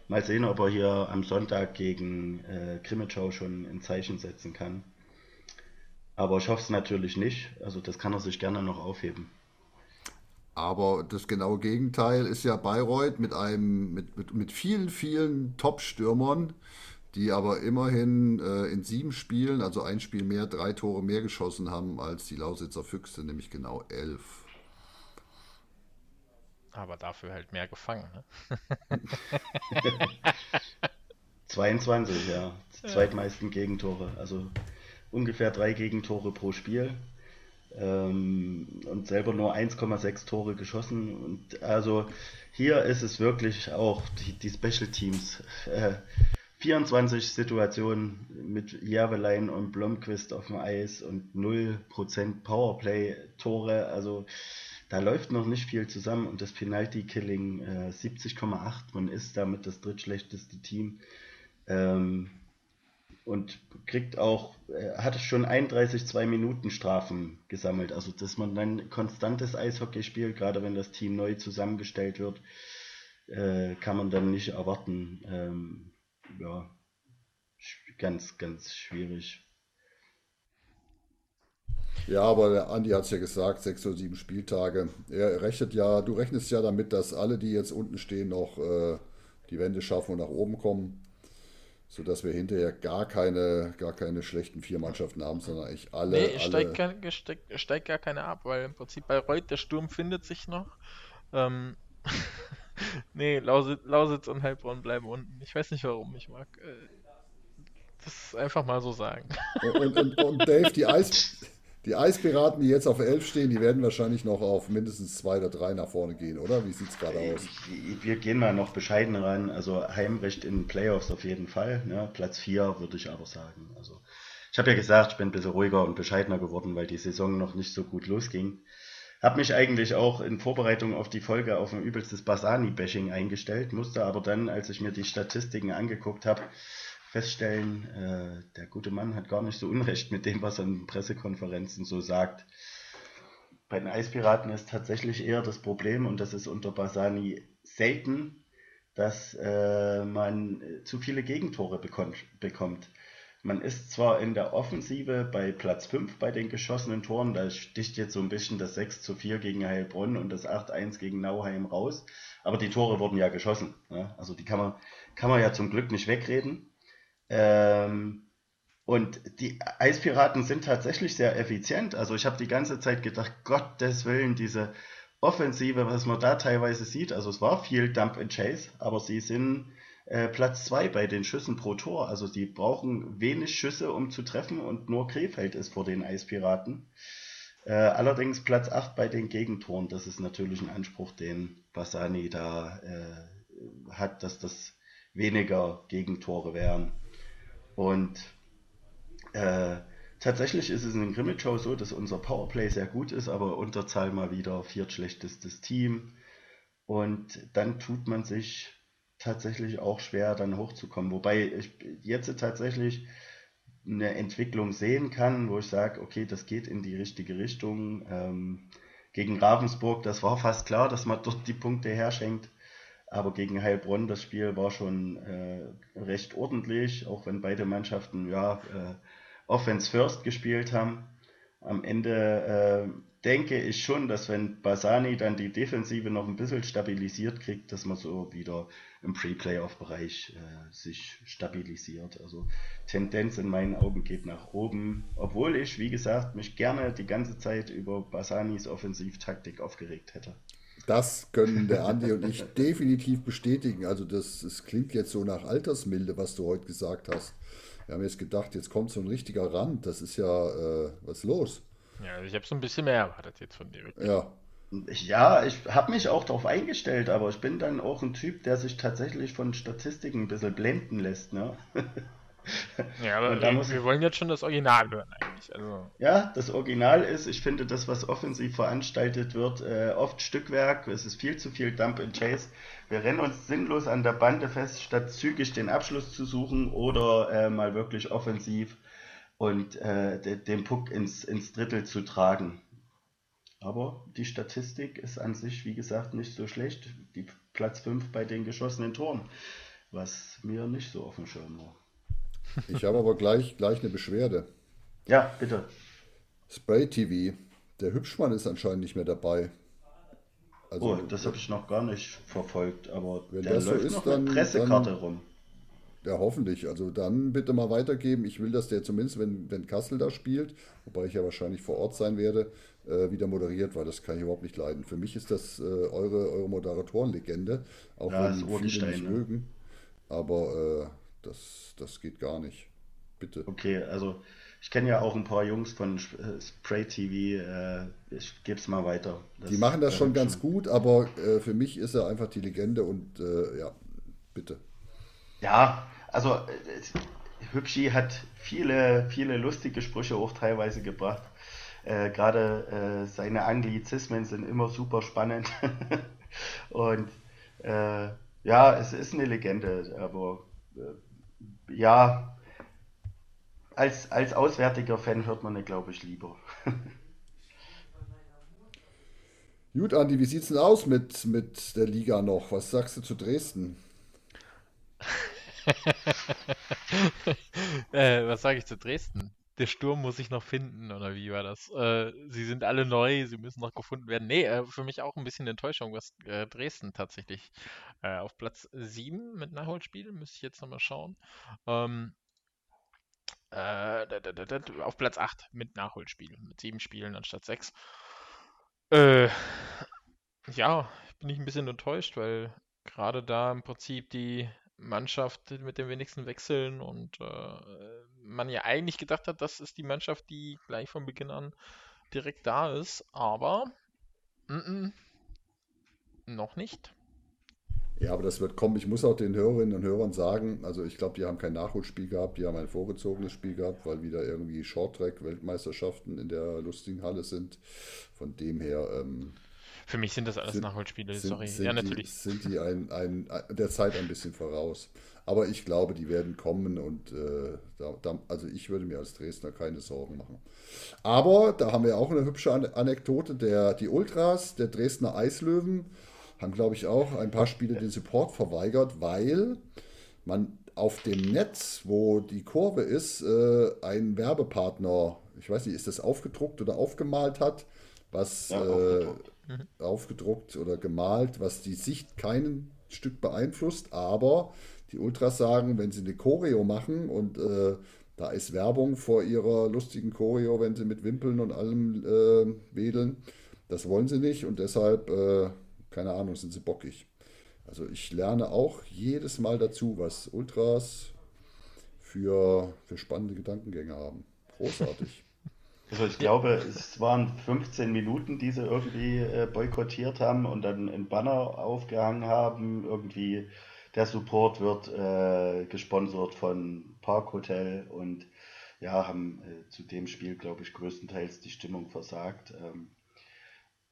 mal sehen, ob er hier am Sonntag gegen äh, Krimitschau schon ein Zeichen setzen kann. Aber ich hoffe es natürlich nicht. Also das kann er sich gerne noch aufheben. Aber das genaue Gegenteil ist ja Bayreuth mit einem mit, mit, mit vielen, vielen Top-Stürmern die aber immerhin äh, in sieben Spielen, also ein Spiel mehr, drei Tore mehr geschossen haben als die Lausitzer Füchse, nämlich genau elf. Aber dafür halt mehr gefangen, ne? 22, ja. Die zweitmeisten Gegentore. Also ungefähr drei Gegentore pro Spiel. Ähm, und selber nur 1,6 Tore geschossen. Und also hier ist es wirklich auch die, die Special Teams. Äh, 24 Situationen mit Järvelein und Blomqvist auf dem Eis und 0% Powerplay-Tore. Also da läuft noch nicht viel zusammen und das Penalty-Killing äh, 70,8. Man ist damit das drittschlechteste Team. Ähm, und kriegt auch, äh, hat schon 31 2-Minuten-Strafen gesammelt. Also, dass man dann konstantes Eishockey spielt, gerade wenn das Team neu zusammengestellt wird, äh, kann man dann nicht erwarten. Ähm, ja, ganz, ganz schwierig. Ja, aber der Andi hat es ja gesagt, sechs oder sieben Spieltage. Er rechnet ja, du rechnest ja damit, dass alle, die jetzt unten stehen, noch äh, die Wände schaffen und nach oben kommen, sodass wir hinterher gar keine, gar keine schlechten vier Mannschaften haben, sondern eigentlich alle. Nee, steigt, alle... steigt, steigt gar keine ab, weil im Prinzip bei Reut der Sturm findet sich noch. Ähm, nee, Lausitz, Lausitz und Heilbronn bleiben unten. Ich weiß nicht warum. Ich mag äh, das einfach mal so sagen. Und, und, und Dave, die, Eis, die Eispiraten, die jetzt auf 11 stehen, die werden wahrscheinlich noch auf mindestens zwei oder drei nach vorne gehen, oder? Wie sieht es gerade aus? Wir gehen mal noch bescheiden ran. Also Heimrecht in Playoffs auf jeden Fall. Ne? Platz 4 würde ich aber sagen. Also ich habe ja gesagt, ich bin ein bisschen ruhiger und bescheidener geworden, weil die Saison noch nicht so gut losging. Habe mich eigentlich auch in Vorbereitung auf die Folge auf ein übelstes Basani-Bashing eingestellt, musste aber dann, als ich mir die Statistiken angeguckt habe, feststellen, äh, der gute Mann hat gar nicht so Unrecht mit dem, was er in Pressekonferenzen so sagt. Bei den Eispiraten ist tatsächlich eher das Problem, und das ist unter Basani selten, dass äh, man zu viele Gegentore bekommt. Man ist zwar in der Offensive bei Platz 5 bei den geschossenen Toren, da sticht jetzt so ein bisschen das 6 zu 4 gegen Heilbronn und das 8-1 gegen Nauheim raus, aber die Tore wurden ja geschossen. Ne? Also die kann man, kann man ja zum Glück nicht wegreden. Ähm, und die Eispiraten sind tatsächlich sehr effizient. Also ich habe die ganze Zeit gedacht, Gottes Willen, diese Offensive, was man da teilweise sieht, also es war viel Dump and Chase, aber sie sind äh, Platz 2 bei den Schüssen pro Tor. Also sie brauchen wenig Schüsse, um zu treffen und nur Krefeld ist vor den Eispiraten. Äh, allerdings Platz 8 bei den Gegentoren. Das ist natürlich ein Anspruch, den Bassani da äh, hat, dass das weniger Gegentore wären. Und äh, tatsächlich ist es in Grimmage so, dass unser Powerplay sehr gut ist, aber Unterzahl mal wieder viertschlechtestes Team. Und dann tut man sich tatsächlich auch schwer, dann hochzukommen. Wobei ich jetzt tatsächlich eine Entwicklung sehen kann, wo ich sage, okay, das geht in die richtige Richtung. Ähm, gegen Ravensburg, das war fast klar, dass man dort die Punkte herschenkt. Aber gegen Heilbronn, das Spiel war schon äh, recht ordentlich, auch wenn beide Mannschaften ja äh, Offense First gespielt haben. Am Ende äh, denke ich schon, dass wenn Basani dann die Defensive noch ein bisschen stabilisiert kriegt, dass man so wieder im Pre-Playoff-Bereich äh, sich stabilisiert. Also Tendenz in meinen Augen geht nach oben, obwohl ich, wie gesagt, mich gerne die ganze Zeit über Basanis Offensivtaktik aufgeregt hätte. Das können der Andi und ich definitiv bestätigen. Also das, das klingt jetzt so nach Altersmilde, was du heute gesagt hast. Wir haben jetzt gedacht, jetzt kommt so ein richtiger Rand. Das ist ja, äh, was ist los? Ja, also ich habe so ein bisschen mehr erwartet jetzt von dir. Wirklich. Ja. Ja, ich habe mich auch darauf eingestellt, aber ich bin dann auch ein Typ, der sich tatsächlich von Statistiken ein bisschen blenden lässt. Ne? Ja, aber wir, wir, wollen jetzt schon das Original hören eigentlich. Also. Ja, das Original ist, ich finde das, was offensiv veranstaltet wird, äh, oft Stückwerk. Es ist viel zu viel Dump and Chase. Wir rennen uns sinnlos an der Bande fest, statt zügig den Abschluss zu suchen oder äh, mal wirklich offensiv und äh, den Puck ins, ins Drittel zu tragen. Aber die Statistik ist an sich, wie gesagt, nicht so schlecht. Die Platz 5 bei den geschossenen Toren, was mir nicht so auf dem Schirm war. Ich habe aber gleich, gleich eine Beschwerde. Ja, bitte. Spray TV. Der Hübschmann ist anscheinend nicht mehr dabei. Also, oh, das habe ich noch gar nicht verfolgt, aber wenn der läuft so ist, noch dann, eine Pressekarte dann, rum. Ja, hoffentlich. Also dann bitte mal weitergeben. Ich will, dass der zumindest, wenn, wenn Kassel da spielt, wobei ich ja wahrscheinlich vor Ort sein werde, äh, wieder moderiert, weil das kann ich überhaupt nicht leiden. Für mich ist das äh, eure, eure Moderatorenlegende, auch ja, wenn viele nicht ne? mögen. Aber äh, das, das geht gar nicht. Bitte. Okay, also ich kenne ja auch ein paar Jungs von äh, Spray TV. Äh, ich gebe es mal weiter. Das, die machen das schon ganz gut, aber äh, für mich ist er einfach die Legende und ja, bitte. Ja, also äh, Hübschi hat viele, viele lustige Sprüche auch teilweise gebracht. Äh, Gerade seine Anglizismen sind immer super spannend. und ja, es ist eine Legende, aber ja, als, als auswärtiger Fan hört man ihn, glaube ich, lieber. Gut, Andi, wie sieht es denn aus mit, mit der Liga noch? Was sagst du zu Dresden? äh, was sage ich zu Dresden? Der Sturm muss sich noch finden, oder wie war das? Äh, sie sind alle neu, sie müssen noch gefunden werden. Nee, äh, für mich auch ein bisschen Enttäuschung, was äh, Dresden tatsächlich äh, auf Platz 7 mit Nachholspielen, müsste ich jetzt nochmal schauen. Ähm, äh, auf Platz 8 mit Nachholspielen, mit 7 Spielen anstatt 6. Äh, ja, bin ich ein bisschen enttäuscht, weil gerade da im Prinzip die Mannschaft mit den wenigsten Wechseln und äh, man ja eigentlich gedacht hat, das ist die Mannschaft, die gleich von Beginn an direkt da ist, aber n -n, noch nicht. Ja, aber das wird kommen. Ich muss auch den Hörerinnen und Hörern sagen, also ich glaube, die haben kein Nachholspiel gehabt, die haben ein vorgezogenes Spiel gehabt, weil wieder irgendwie Shorttrack-Weltmeisterschaften in der lustigen Halle sind. Von dem her. Ähm, Für mich sind das alles sind, Nachholspiele, sind, sorry. Sind ja, natürlich. Die, sind die ein, ein, der Zeit ein bisschen voraus. Aber ich glaube, die werden kommen und äh, da, da, also ich würde mir als Dresdner keine Sorgen machen. Aber da haben wir auch eine hübsche Anekdote. Der, die Ultras, der Dresdner Eislöwen, haben, glaube ich, auch ein paar Spiele den Support verweigert, weil man auf dem Netz, wo die Kurve ist, äh, ein Werbepartner, ich weiß nicht, ist das aufgedruckt oder aufgemalt hat, was ja, äh, aufgedruckt. Mhm. aufgedruckt oder gemalt, was die Sicht kein Stück beeinflusst, aber die Ultras sagen, wenn sie eine Choreo machen und äh, da ist Werbung vor ihrer lustigen Choreo, wenn sie mit Wimpeln und allem äh, wedeln, das wollen sie nicht und deshalb äh, keine Ahnung, sind sie bockig. Also ich lerne auch jedes Mal dazu, was Ultras für, für spannende Gedankengänge haben. Großartig. Also ich glaube, es waren 15 Minuten, die sie irgendwie äh, boykottiert haben und dann ein Banner aufgehangen haben. Irgendwie der Support wird äh, gesponsert von Parkhotel und ja, haben äh, zu dem Spiel, glaube ich, größtenteils die Stimmung versagt. Ähm,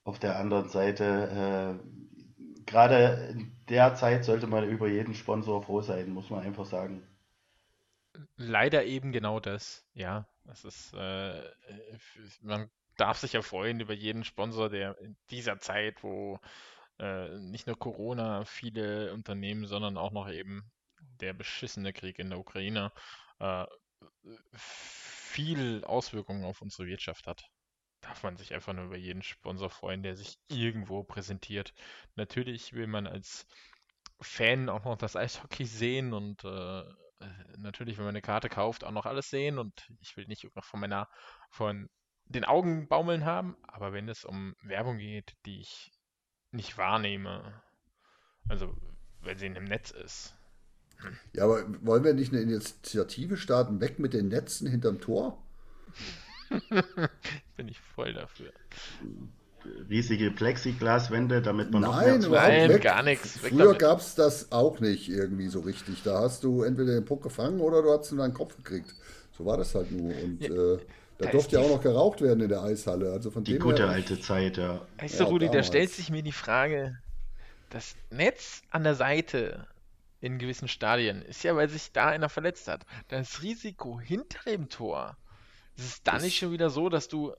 auf der anderen Seite, äh, gerade in der Zeit sollte man über jeden Sponsor froh sein, muss man einfach sagen. Leider eben genau das, ja. Das ist, äh, man darf sich ja freuen über jeden Sponsor, der in dieser Zeit, wo äh, nicht nur Corona viele Unternehmen, sondern auch noch eben der beschissene Krieg in der Ukraine äh, viel Auswirkungen auf unsere Wirtschaft hat darf man sich einfach nur über jeden Sponsor freuen, der sich irgendwo präsentiert. Natürlich will man als Fan auch noch das Eishockey sehen und äh, natürlich, wenn man eine Karte kauft, auch noch alles sehen und ich will nicht noch von meiner von den Augen baumeln haben, aber wenn es um Werbung geht, die ich nicht wahrnehme, also wenn sie in einem Netz ist. Hm. Ja, aber wollen wir nicht eine Initiative starten, weg mit den Netzen hinterm Tor? Bin ich voll dafür. Riesige Plexiglaswände, damit man Nein, noch mehr Nein, weg. gar nichts. Früher gab es das auch nicht irgendwie so richtig. Da hast du entweder den Puck gefangen oder du hast ihn deinen Kopf gekriegt. So war das halt nur. Und ja. äh, da, da durfte ja auch noch geraucht werden in der Eishalle. Also von die dem gute her, alte Zeit, ja. Weißt du, ja, Rudi, damals. da stellt sich mir die Frage, das Netz an der Seite in gewissen Stadien ist ja, weil sich da einer verletzt hat. Das Risiko hinter dem Tor ist es dann nicht schon wieder so, dass du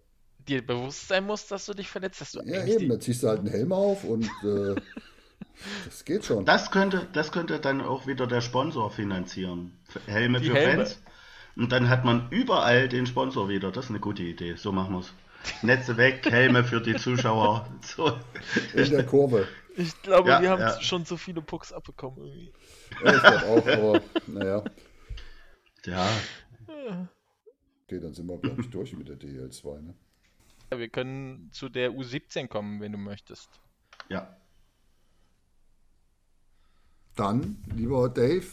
dir bewusst sein musst, dass du dich verletzt? Dass du ja, eben, dann ziehst du halt einen Helm auf und äh, das geht schon. Das könnte, das könnte dann auch wieder der Sponsor finanzieren. Helme Die für Helme. Fans. Und dann hat man überall den Sponsor wieder. Das ist eine gute Idee. So machen wir es. Netze weg, Helme für die Zuschauer. So. In der Kurve. Ich glaube, ja, wir haben ja. schon zu viele Pucks abbekommen irgendwie. Ja, ich glaube auch, aber naja. Ja. Okay, dann sind wir, glaube ich, durch mit der DL2. Ne? Wir können zu der U17 kommen, wenn du möchtest. Ja. Dann, lieber Dave,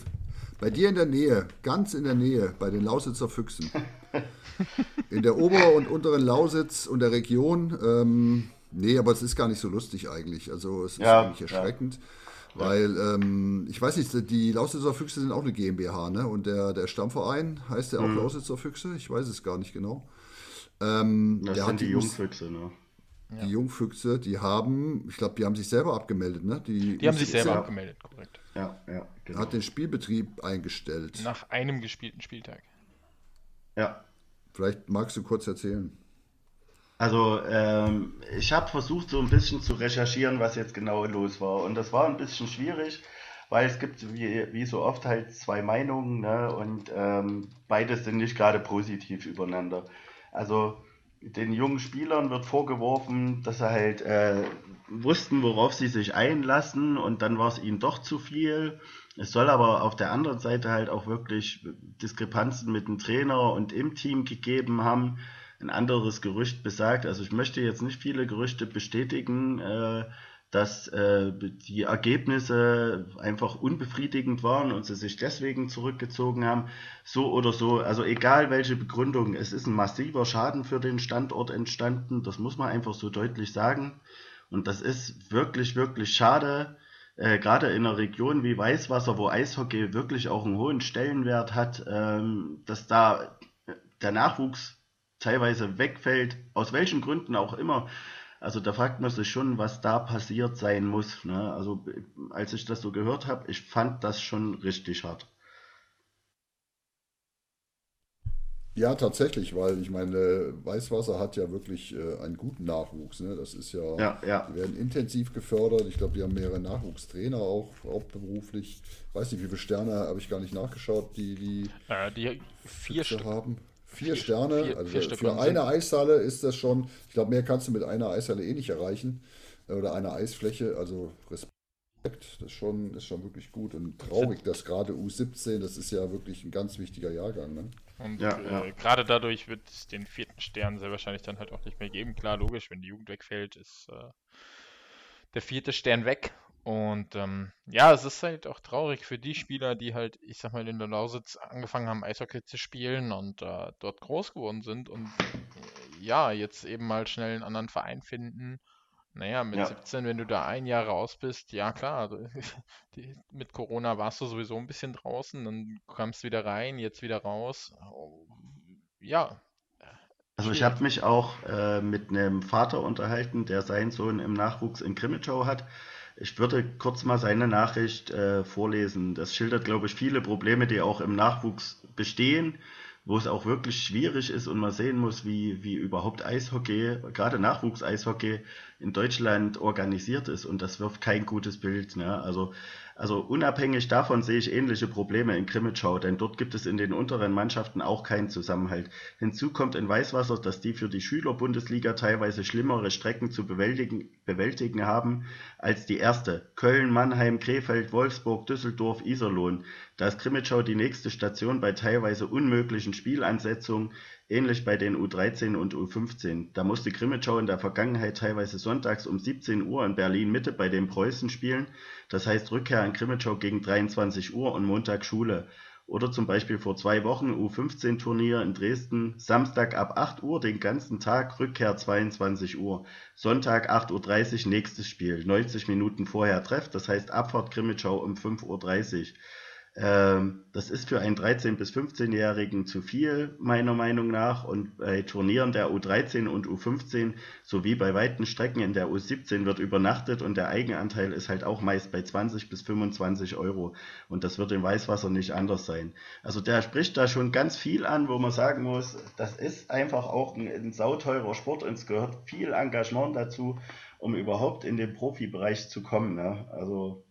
bei dir in der Nähe, ganz in der Nähe, bei den Lausitzer Füchsen. in der Ober- und Unteren Lausitz und der Region. Ähm, nee, aber es ist gar nicht so lustig eigentlich. Also es ist ja, eigentlich erschreckend. Ja. Weil, ähm, ich weiß nicht, die Lausitzer Füchse sind auch eine GmbH, ne? Und der, der Stammverein heißt ja auch mhm. Lausitzer Füchse, ich weiß es gar nicht genau. Ähm, das sind die, die Jungfüchse, ne? Die ja. Jungfüchse, die haben, ich glaube, die haben sich selber abgemeldet, ne? Die, die haben sich selber abgemeldet, korrekt. Ja, ja, genau. Hat den Spielbetrieb eingestellt. Nach einem gespielten Spieltag. Ja. Vielleicht magst du kurz erzählen. Also ähm, ich habe versucht so ein bisschen zu recherchieren, was jetzt genau los war. Und das war ein bisschen schwierig, weil es gibt wie, wie so oft halt zwei Meinungen ne? und ähm, beides sind nicht gerade positiv übereinander. Also den jungen Spielern wird vorgeworfen, dass sie halt äh, wussten, worauf sie sich einlassen und dann war es ihnen doch zu viel. Es soll aber auf der anderen Seite halt auch wirklich Diskrepanzen mit dem Trainer und im Team gegeben haben ein anderes Gerücht besagt. Also ich möchte jetzt nicht viele Gerüchte bestätigen, äh, dass äh, die Ergebnisse einfach unbefriedigend waren und sie sich deswegen zurückgezogen haben. So oder so, also egal welche Begründung, es ist ein massiver Schaden für den Standort entstanden, das muss man einfach so deutlich sagen. Und das ist wirklich, wirklich schade, äh, gerade in einer Region wie Weißwasser, wo Eishockey wirklich auch einen hohen Stellenwert hat, ähm, dass da der Nachwuchs teilweise wegfällt, aus welchen Gründen auch immer. Also da fragt man sich schon, was da passiert sein muss. Ne? Also als ich das so gehört habe, ich fand das schon richtig hart. Ja, tatsächlich, weil ich meine, Weißwasser hat ja wirklich äh, einen guten Nachwuchs. Ne? Das ist ja, ja, ja, die werden intensiv gefördert. Ich glaube, die haben mehrere Nachwuchstrainer auch, auch beruflich. Ich weiß nicht, wie viele Sterne habe ich gar nicht nachgeschaut, die die, äh, die vier Stück haben. Vier, vier Sterne, vier, also vier für eine Eishalle ist das schon, ich glaube, mehr kannst du mit einer Eishalle eh nicht erreichen. Oder einer Eisfläche, also Respekt, das ist schon, ist schon wirklich gut und traurig, dass gerade U17, das ist ja wirklich ein ganz wichtiger Jahrgang. Ne? Und ja, äh, ja. gerade dadurch wird es den vierten Stern sehr wahrscheinlich dann halt auch nicht mehr geben. Klar, logisch, wenn die Jugend wegfällt, ist äh, der vierte Stern weg. Und ähm, ja, es ist halt auch traurig für die Spieler, die halt, ich sag mal, in der Lausitz angefangen haben, Eishockey zu spielen und äh, dort groß geworden sind und äh, ja, jetzt eben mal schnell einen anderen Verein finden. Naja, mit ja. 17, wenn du da ein Jahr raus bist, ja klar, also, die, mit Corona warst du sowieso ein bisschen draußen, dann kamst du wieder rein, jetzt wieder raus. Ja. Also ich habe mich auch äh, mit einem Vater unterhalten, der seinen Sohn im Nachwuchs in Krimitschau hat. Ich würde kurz mal seine Nachricht äh, vorlesen. Das schildert, glaube ich, viele Probleme, die auch im Nachwuchs bestehen, wo es auch wirklich schwierig ist und man sehen muss, wie, wie überhaupt Eishockey, gerade Nachwuchs-Eishockey in Deutschland organisiert ist. Und das wirft kein gutes Bild. Ne? Also also unabhängig davon sehe ich ähnliche Probleme in Krimitschau, denn dort gibt es in den unteren Mannschaften auch keinen Zusammenhalt. Hinzu kommt in Weißwasser, dass die für die Schülerbundesliga teilweise schlimmere Strecken zu bewältigen, bewältigen haben als die erste. Köln, Mannheim, Krefeld, Wolfsburg, Düsseldorf, Iserlohn. Da ist Krimitschau die nächste Station bei teilweise unmöglichen Spielansetzungen, ähnlich bei den U13 und U15. Da musste Krimitschau in der Vergangenheit teilweise sonntags um 17 Uhr in Berlin-Mitte bei den Preußen spielen, das heißt Rückkehr in Krimitschau gegen 23 Uhr und Montag Schule. Oder zum Beispiel vor zwei Wochen U15-Turnier in Dresden, Samstag ab 8 Uhr den ganzen Tag, Rückkehr 22 Uhr. Sonntag 8.30 Uhr nächstes Spiel, 90 Minuten vorher Treff, das heißt Abfahrt Krimitschau um 5.30 Uhr. Ähm, das ist für einen 13- bis 15-Jährigen zu viel, meiner Meinung nach. Und bei Turnieren der U13 und U15 sowie bei weiten Strecken in der U17 wird übernachtet und der Eigenanteil ist halt auch meist bei 20 bis 25 Euro. Und das wird im Weißwasser nicht anders sein. Also der spricht da schon ganz viel an, wo man sagen muss, das ist einfach auch ein, ein sauteurer Sport und es gehört viel Engagement dazu, um überhaupt in den Profibereich zu kommen. Ne? Also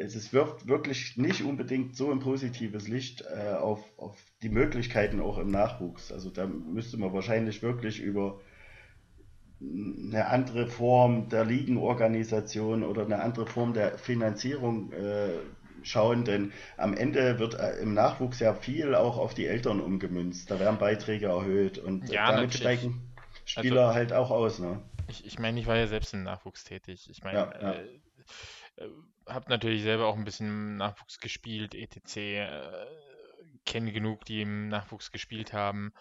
es wirft wirklich nicht unbedingt so ein positives Licht äh, auf, auf die Möglichkeiten auch im Nachwuchs. Also da müsste man wahrscheinlich wirklich über eine andere Form der Ligenorganisation oder eine andere Form der Finanzierung äh, schauen, denn am Ende wird äh, im Nachwuchs ja viel auch auf die Eltern umgemünzt. Da werden Beiträge erhöht und ja, damit steigen Spieler also, halt auch aus. Ne? Ich, ich meine, ich war ja selbst im Nachwuchs tätig. Ich meine, ja, ja. Äh, äh habe natürlich selber auch ein bisschen Nachwuchs gespielt, etc. Äh, kenne genug, die im Nachwuchs gespielt haben.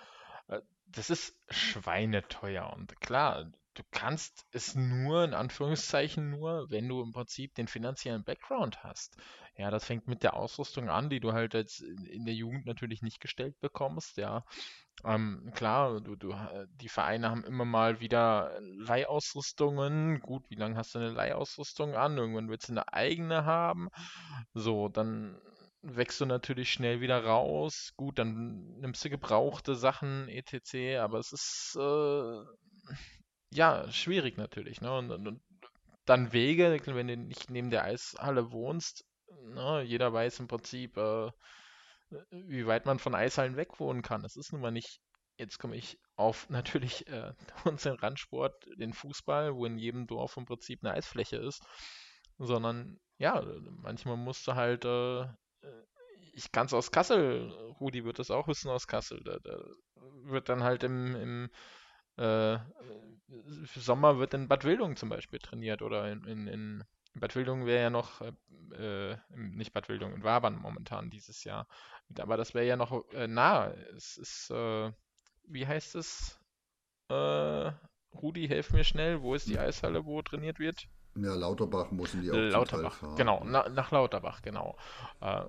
Äh, das ist schweineteuer. Und klar, du kannst es nur, in Anführungszeichen nur, wenn du im Prinzip den finanziellen Background hast. Ja, das fängt mit der Ausrüstung an, die du halt jetzt in der Jugend natürlich nicht gestellt bekommst, ja. Ähm, klar, du, du, die Vereine haben immer mal wieder Leihausrüstungen. Gut, wie lange hast du eine Leihausrüstung an? Irgendwann willst du eine eigene haben. So, dann wächst du natürlich schnell wieder raus. Gut, dann nimmst du gebrauchte Sachen, etc. Aber es ist äh, ja schwierig natürlich. Ne? Und, und, dann Wege, wenn du nicht neben der Eishalle wohnst, ne? jeder weiß im Prinzip, äh, wie weit man von Eishallen weg wohnen kann. Es ist nun mal nicht, jetzt komme ich auf natürlich äh, unseren Randsport, den Fußball, wo in jedem Dorf im Prinzip eine Eisfläche ist, sondern ja, manchmal musst du halt, äh, ich kann es aus Kassel, Rudi wird das auch wissen aus Kassel, da, da wird dann halt im, im äh, Sommer wird in Bad Wildungen zum Beispiel trainiert oder in, in, in Bad Wildungen wäre ja noch, äh, nicht Bad Wildungen, in Wabern momentan dieses Jahr. Aber das wäre ja noch äh, nah. Es ist, äh, wie heißt es? Äh, Rudi, helf mir schnell. Wo ist die Eishalle, wo trainiert wird? Ja, Lauterbach müssen die auch Lauterbach, fahren. genau, na, nach Lauterbach, genau. Äh,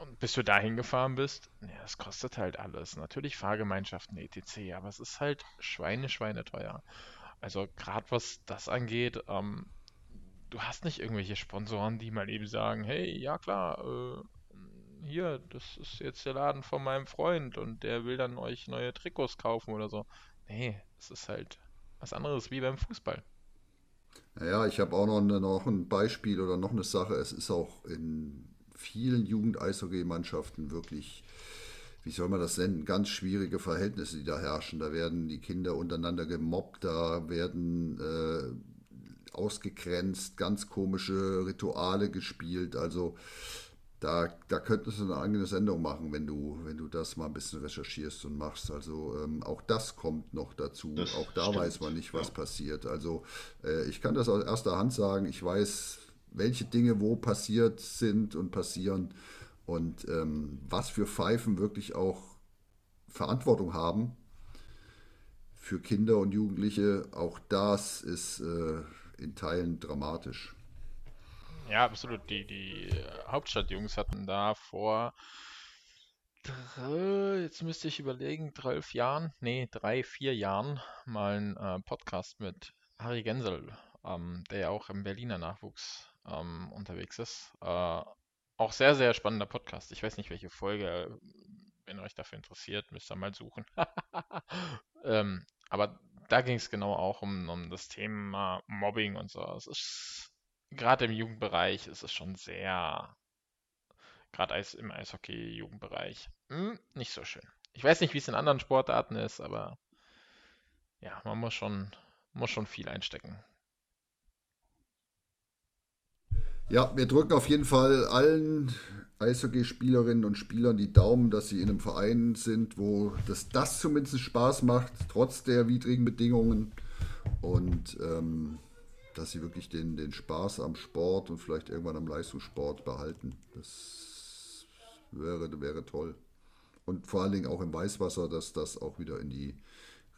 und bis du da hingefahren bist, ja, das kostet halt alles. Natürlich Fahrgemeinschaften, etc., aber es ist halt Schweine, Schweine teuer. Also gerade was das angeht, ähm, du hast nicht irgendwelche Sponsoren, die mal eben sagen, hey, ja klar, äh, hier, das ist jetzt der Laden von meinem Freund und der will dann euch neue Trikots kaufen oder so. Nee, es ist halt was anderes wie beim Fußball. Ja, ich habe auch noch, eine, noch ein Beispiel oder noch eine Sache. Es ist auch in vielen Jugend-Eishockey-Mannschaften wirklich, wie soll man das nennen, ganz schwierige Verhältnisse, die da herrschen. Da werden die Kinder untereinander gemobbt, da werden äh, ausgegrenzt, ganz komische Rituale gespielt. Also da, da könntest du eine eigene Sendung machen, wenn du, wenn du das mal ein bisschen recherchierst und machst. Also ähm, auch das kommt noch dazu. Das auch da stimmt. weiß man nicht, was ja. passiert. Also äh, ich kann das aus erster Hand sagen. Ich weiß, welche Dinge wo passiert sind und passieren und ähm, was für Pfeifen wirklich auch Verantwortung haben für Kinder und Jugendliche. Auch das ist äh, in Teilen dramatisch. Ja, absolut. Die, die Hauptstadtjungs hatten da vor, jetzt müsste ich überlegen, zwölf Jahren, nee, drei, vier Jahren mal einen äh, Podcast mit Harry Gensel, ähm, der ja auch im Berliner Nachwuchs ähm, unterwegs ist. Äh, auch sehr, sehr spannender Podcast. Ich weiß nicht, welche Folge, wenn euch dafür interessiert, müsst ihr mal suchen. ähm, aber da ging es genau auch um, um das Thema Mobbing und so. Es ist gerade im Jugendbereich ist es schon sehr, gerade im Eishockey-Jugendbereich, hm, nicht so schön. Ich weiß nicht, wie es in anderen Sportarten ist, aber ja, man muss schon, muss schon viel einstecken. Ja, wir drücken auf jeden Fall allen Eishockeyspielerinnen und Spielern die Daumen, dass sie in einem Verein sind, wo das, das zumindest Spaß macht, trotz der widrigen Bedingungen. Und ähm, dass sie wirklich den, den Spaß am Sport und vielleicht irgendwann am Leistungssport behalten. Das wäre, wäre toll. Und vor allen Dingen auch im Weißwasser, dass das auch wieder in die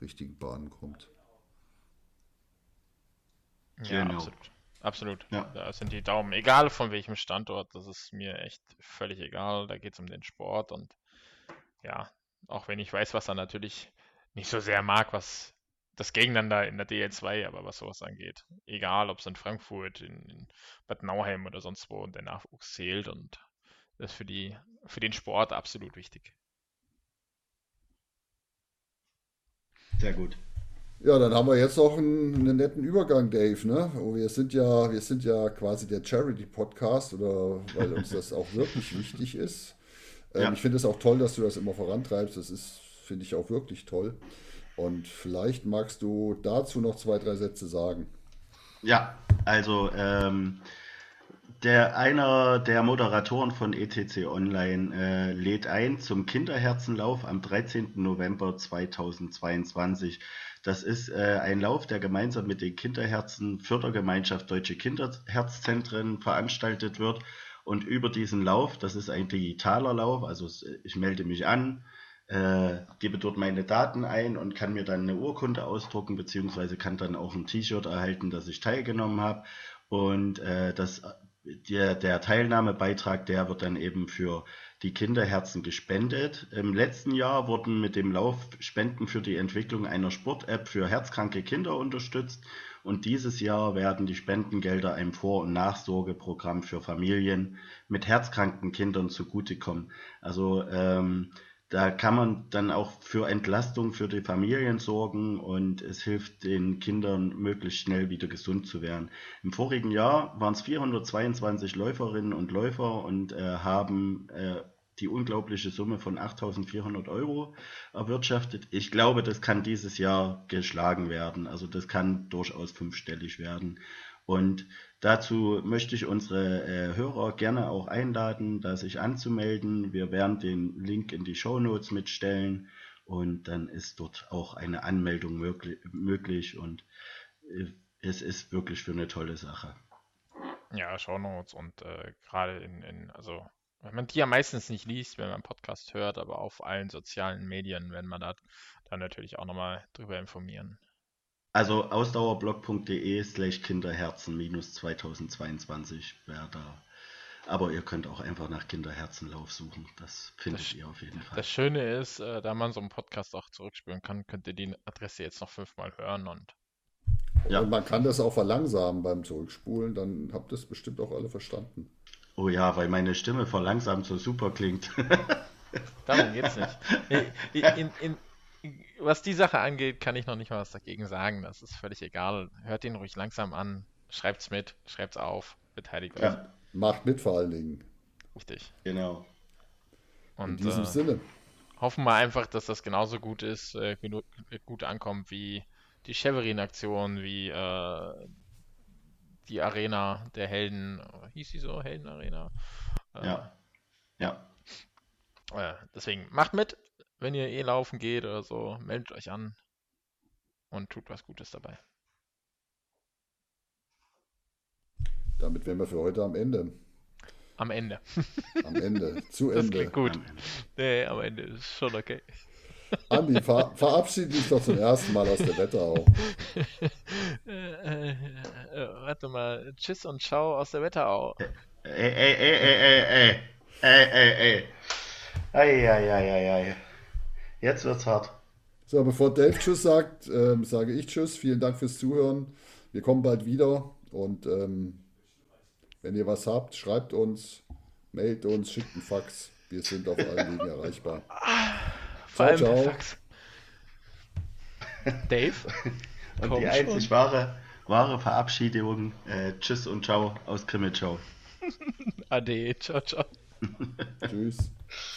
richtigen Bahnen kommt. Ja, genau. absolut. Absolut. Ja. Da sind die Daumen, egal von welchem Standort, das ist mir echt völlig egal. Da geht es um den Sport und ja, auch wenn ich Weißwasser natürlich nicht so sehr mag, was das Gegeneinander in der DL2, aber was sowas angeht. Egal, ob es in Frankfurt, in, in, Bad Nauheim oder sonst wo der Nachwuchs zählt und das ist für, die, für den Sport absolut wichtig. Sehr gut. Ja, dann haben wir jetzt noch einen, einen netten Übergang, Dave. Ne? Wir sind ja, wir sind ja quasi der Charity-Podcast, oder weil uns das auch wirklich wichtig ist. Ähm, ja. Ich finde es auch toll, dass du das immer vorantreibst. Das ist, finde ich, auch wirklich toll. Und vielleicht magst du dazu noch zwei, drei Sätze sagen. Ja, also ähm, der einer der Moderatoren von ETC Online äh, lädt ein zum Kinderherzenlauf am 13. November 2022. Das ist äh, ein Lauf, der gemeinsam mit den Kinderherzen Fördergemeinschaft Deutsche Kinderherzzentren veranstaltet wird. Und über diesen Lauf, das ist ein digitaler Lauf, also ich melde mich an, äh, gebe dort meine Daten ein und kann mir dann eine Urkunde ausdrucken, beziehungsweise kann dann auch ein T-Shirt erhalten, dass ich teilgenommen habe. Und äh, das, der, der Teilnahmebeitrag, der wird dann eben für die Kinderherzen gespendet. Im letzten Jahr wurden mit dem Lauf Spenden für die Entwicklung einer Sport-App für herzkranke Kinder unterstützt. Und dieses Jahr werden die Spendengelder einem Vor- und Nachsorgeprogramm für Familien mit herzkranken Kindern zugutekommen. Also ähm, da kann man dann auch für Entlastung für die Familien sorgen und es hilft den Kindern möglichst schnell wieder gesund zu werden. Im vorigen Jahr waren es 422 Läuferinnen und Läufer und äh, haben äh, die unglaubliche Summe von 8.400 Euro erwirtschaftet. Ich glaube, das kann dieses Jahr geschlagen werden. Also das kann durchaus fünfstellig werden. Und dazu möchte ich unsere äh, Hörer gerne auch einladen, da sich anzumelden. Wir werden den Link in die Show Notes mitstellen Und dann ist dort auch eine Anmeldung möglich und äh, es ist wirklich für eine tolle Sache. Ja, Shownotes und äh, gerade in, in, also wenn man die ja meistens nicht liest, wenn man Podcast hört, aber auf allen sozialen Medien, wenn man da dann natürlich auch nochmal drüber informieren. Also ausdauerblog.de slash Kinderherzen minus 2022 wäre da. Aber ihr könnt auch einfach nach Kinderherzenlauf suchen. Das findet das, ihr auf jeden Fall. Das Schöne ist, äh, da man so einen Podcast auch zurückspüren kann, könnt ihr die Adresse jetzt noch fünfmal hören und. Ja. Und man kann das auch verlangsamen beim Zurückspulen, dann habt ihr es bestimmt auch alle verstanden. Oh ja, weil meine Stimme verlangsamt so super klingt. Darum geht's nicht. In, in, was die Sache angeht, kann ich noch nicht mal was dagegen sagen. Das ist völlig egal. Hört ihn ruhig langsam an, schreibt's mit, schreibt's auf, beteiligt euch. Ja, macht mit vor allen Dingen. Richtig. Genau. Und, In diesem äh, Sinne. Hoffen wir einfach, dass das genauso gut ist, äh, gut ankommt wie die Cheverin-Aktion, wie äh, die Arena der Helden. Hieß sie so? Helden-Arena? Äh, ja. Ja. Äh, deswegen macht mit, wenn ihr eh laufen geht oder so, meldet euch an und tut was Gutes dabei. Damit wären wir für heute am Ende. Am Ende. Am Ende. Zu Ende. Das klingt gut. Nee, am Ende ist schon okay. Andi, ver verabschiede dich doch zum ersten Mal aus der Wetterau. äh, äh, warte mal. Tschüss und ciao aus der Wetterau. Ey, ey, ey, ey, ey, ey. Ey, ey, ey. Ei, ei, ei, ei, ei. Jetzt wird's hart. So, bevor Dave Tschüss sagt, ähm, sage ich Tschüss. Vielen Dank fürs Zuhören. Wir kommen bald wieder und ähm, wenn ihr was habt, schreibt uns, mailt uns, schickt einen Fax. Wir sind auf allen Wegen erreichbar. Vor ciao, ciao. Fax. Dave? und die einzig wahre, wahre Verabschiedung. Äh, tschüss und ciao aus Krimitschau. Ade, ciao, ciao. Tschüss.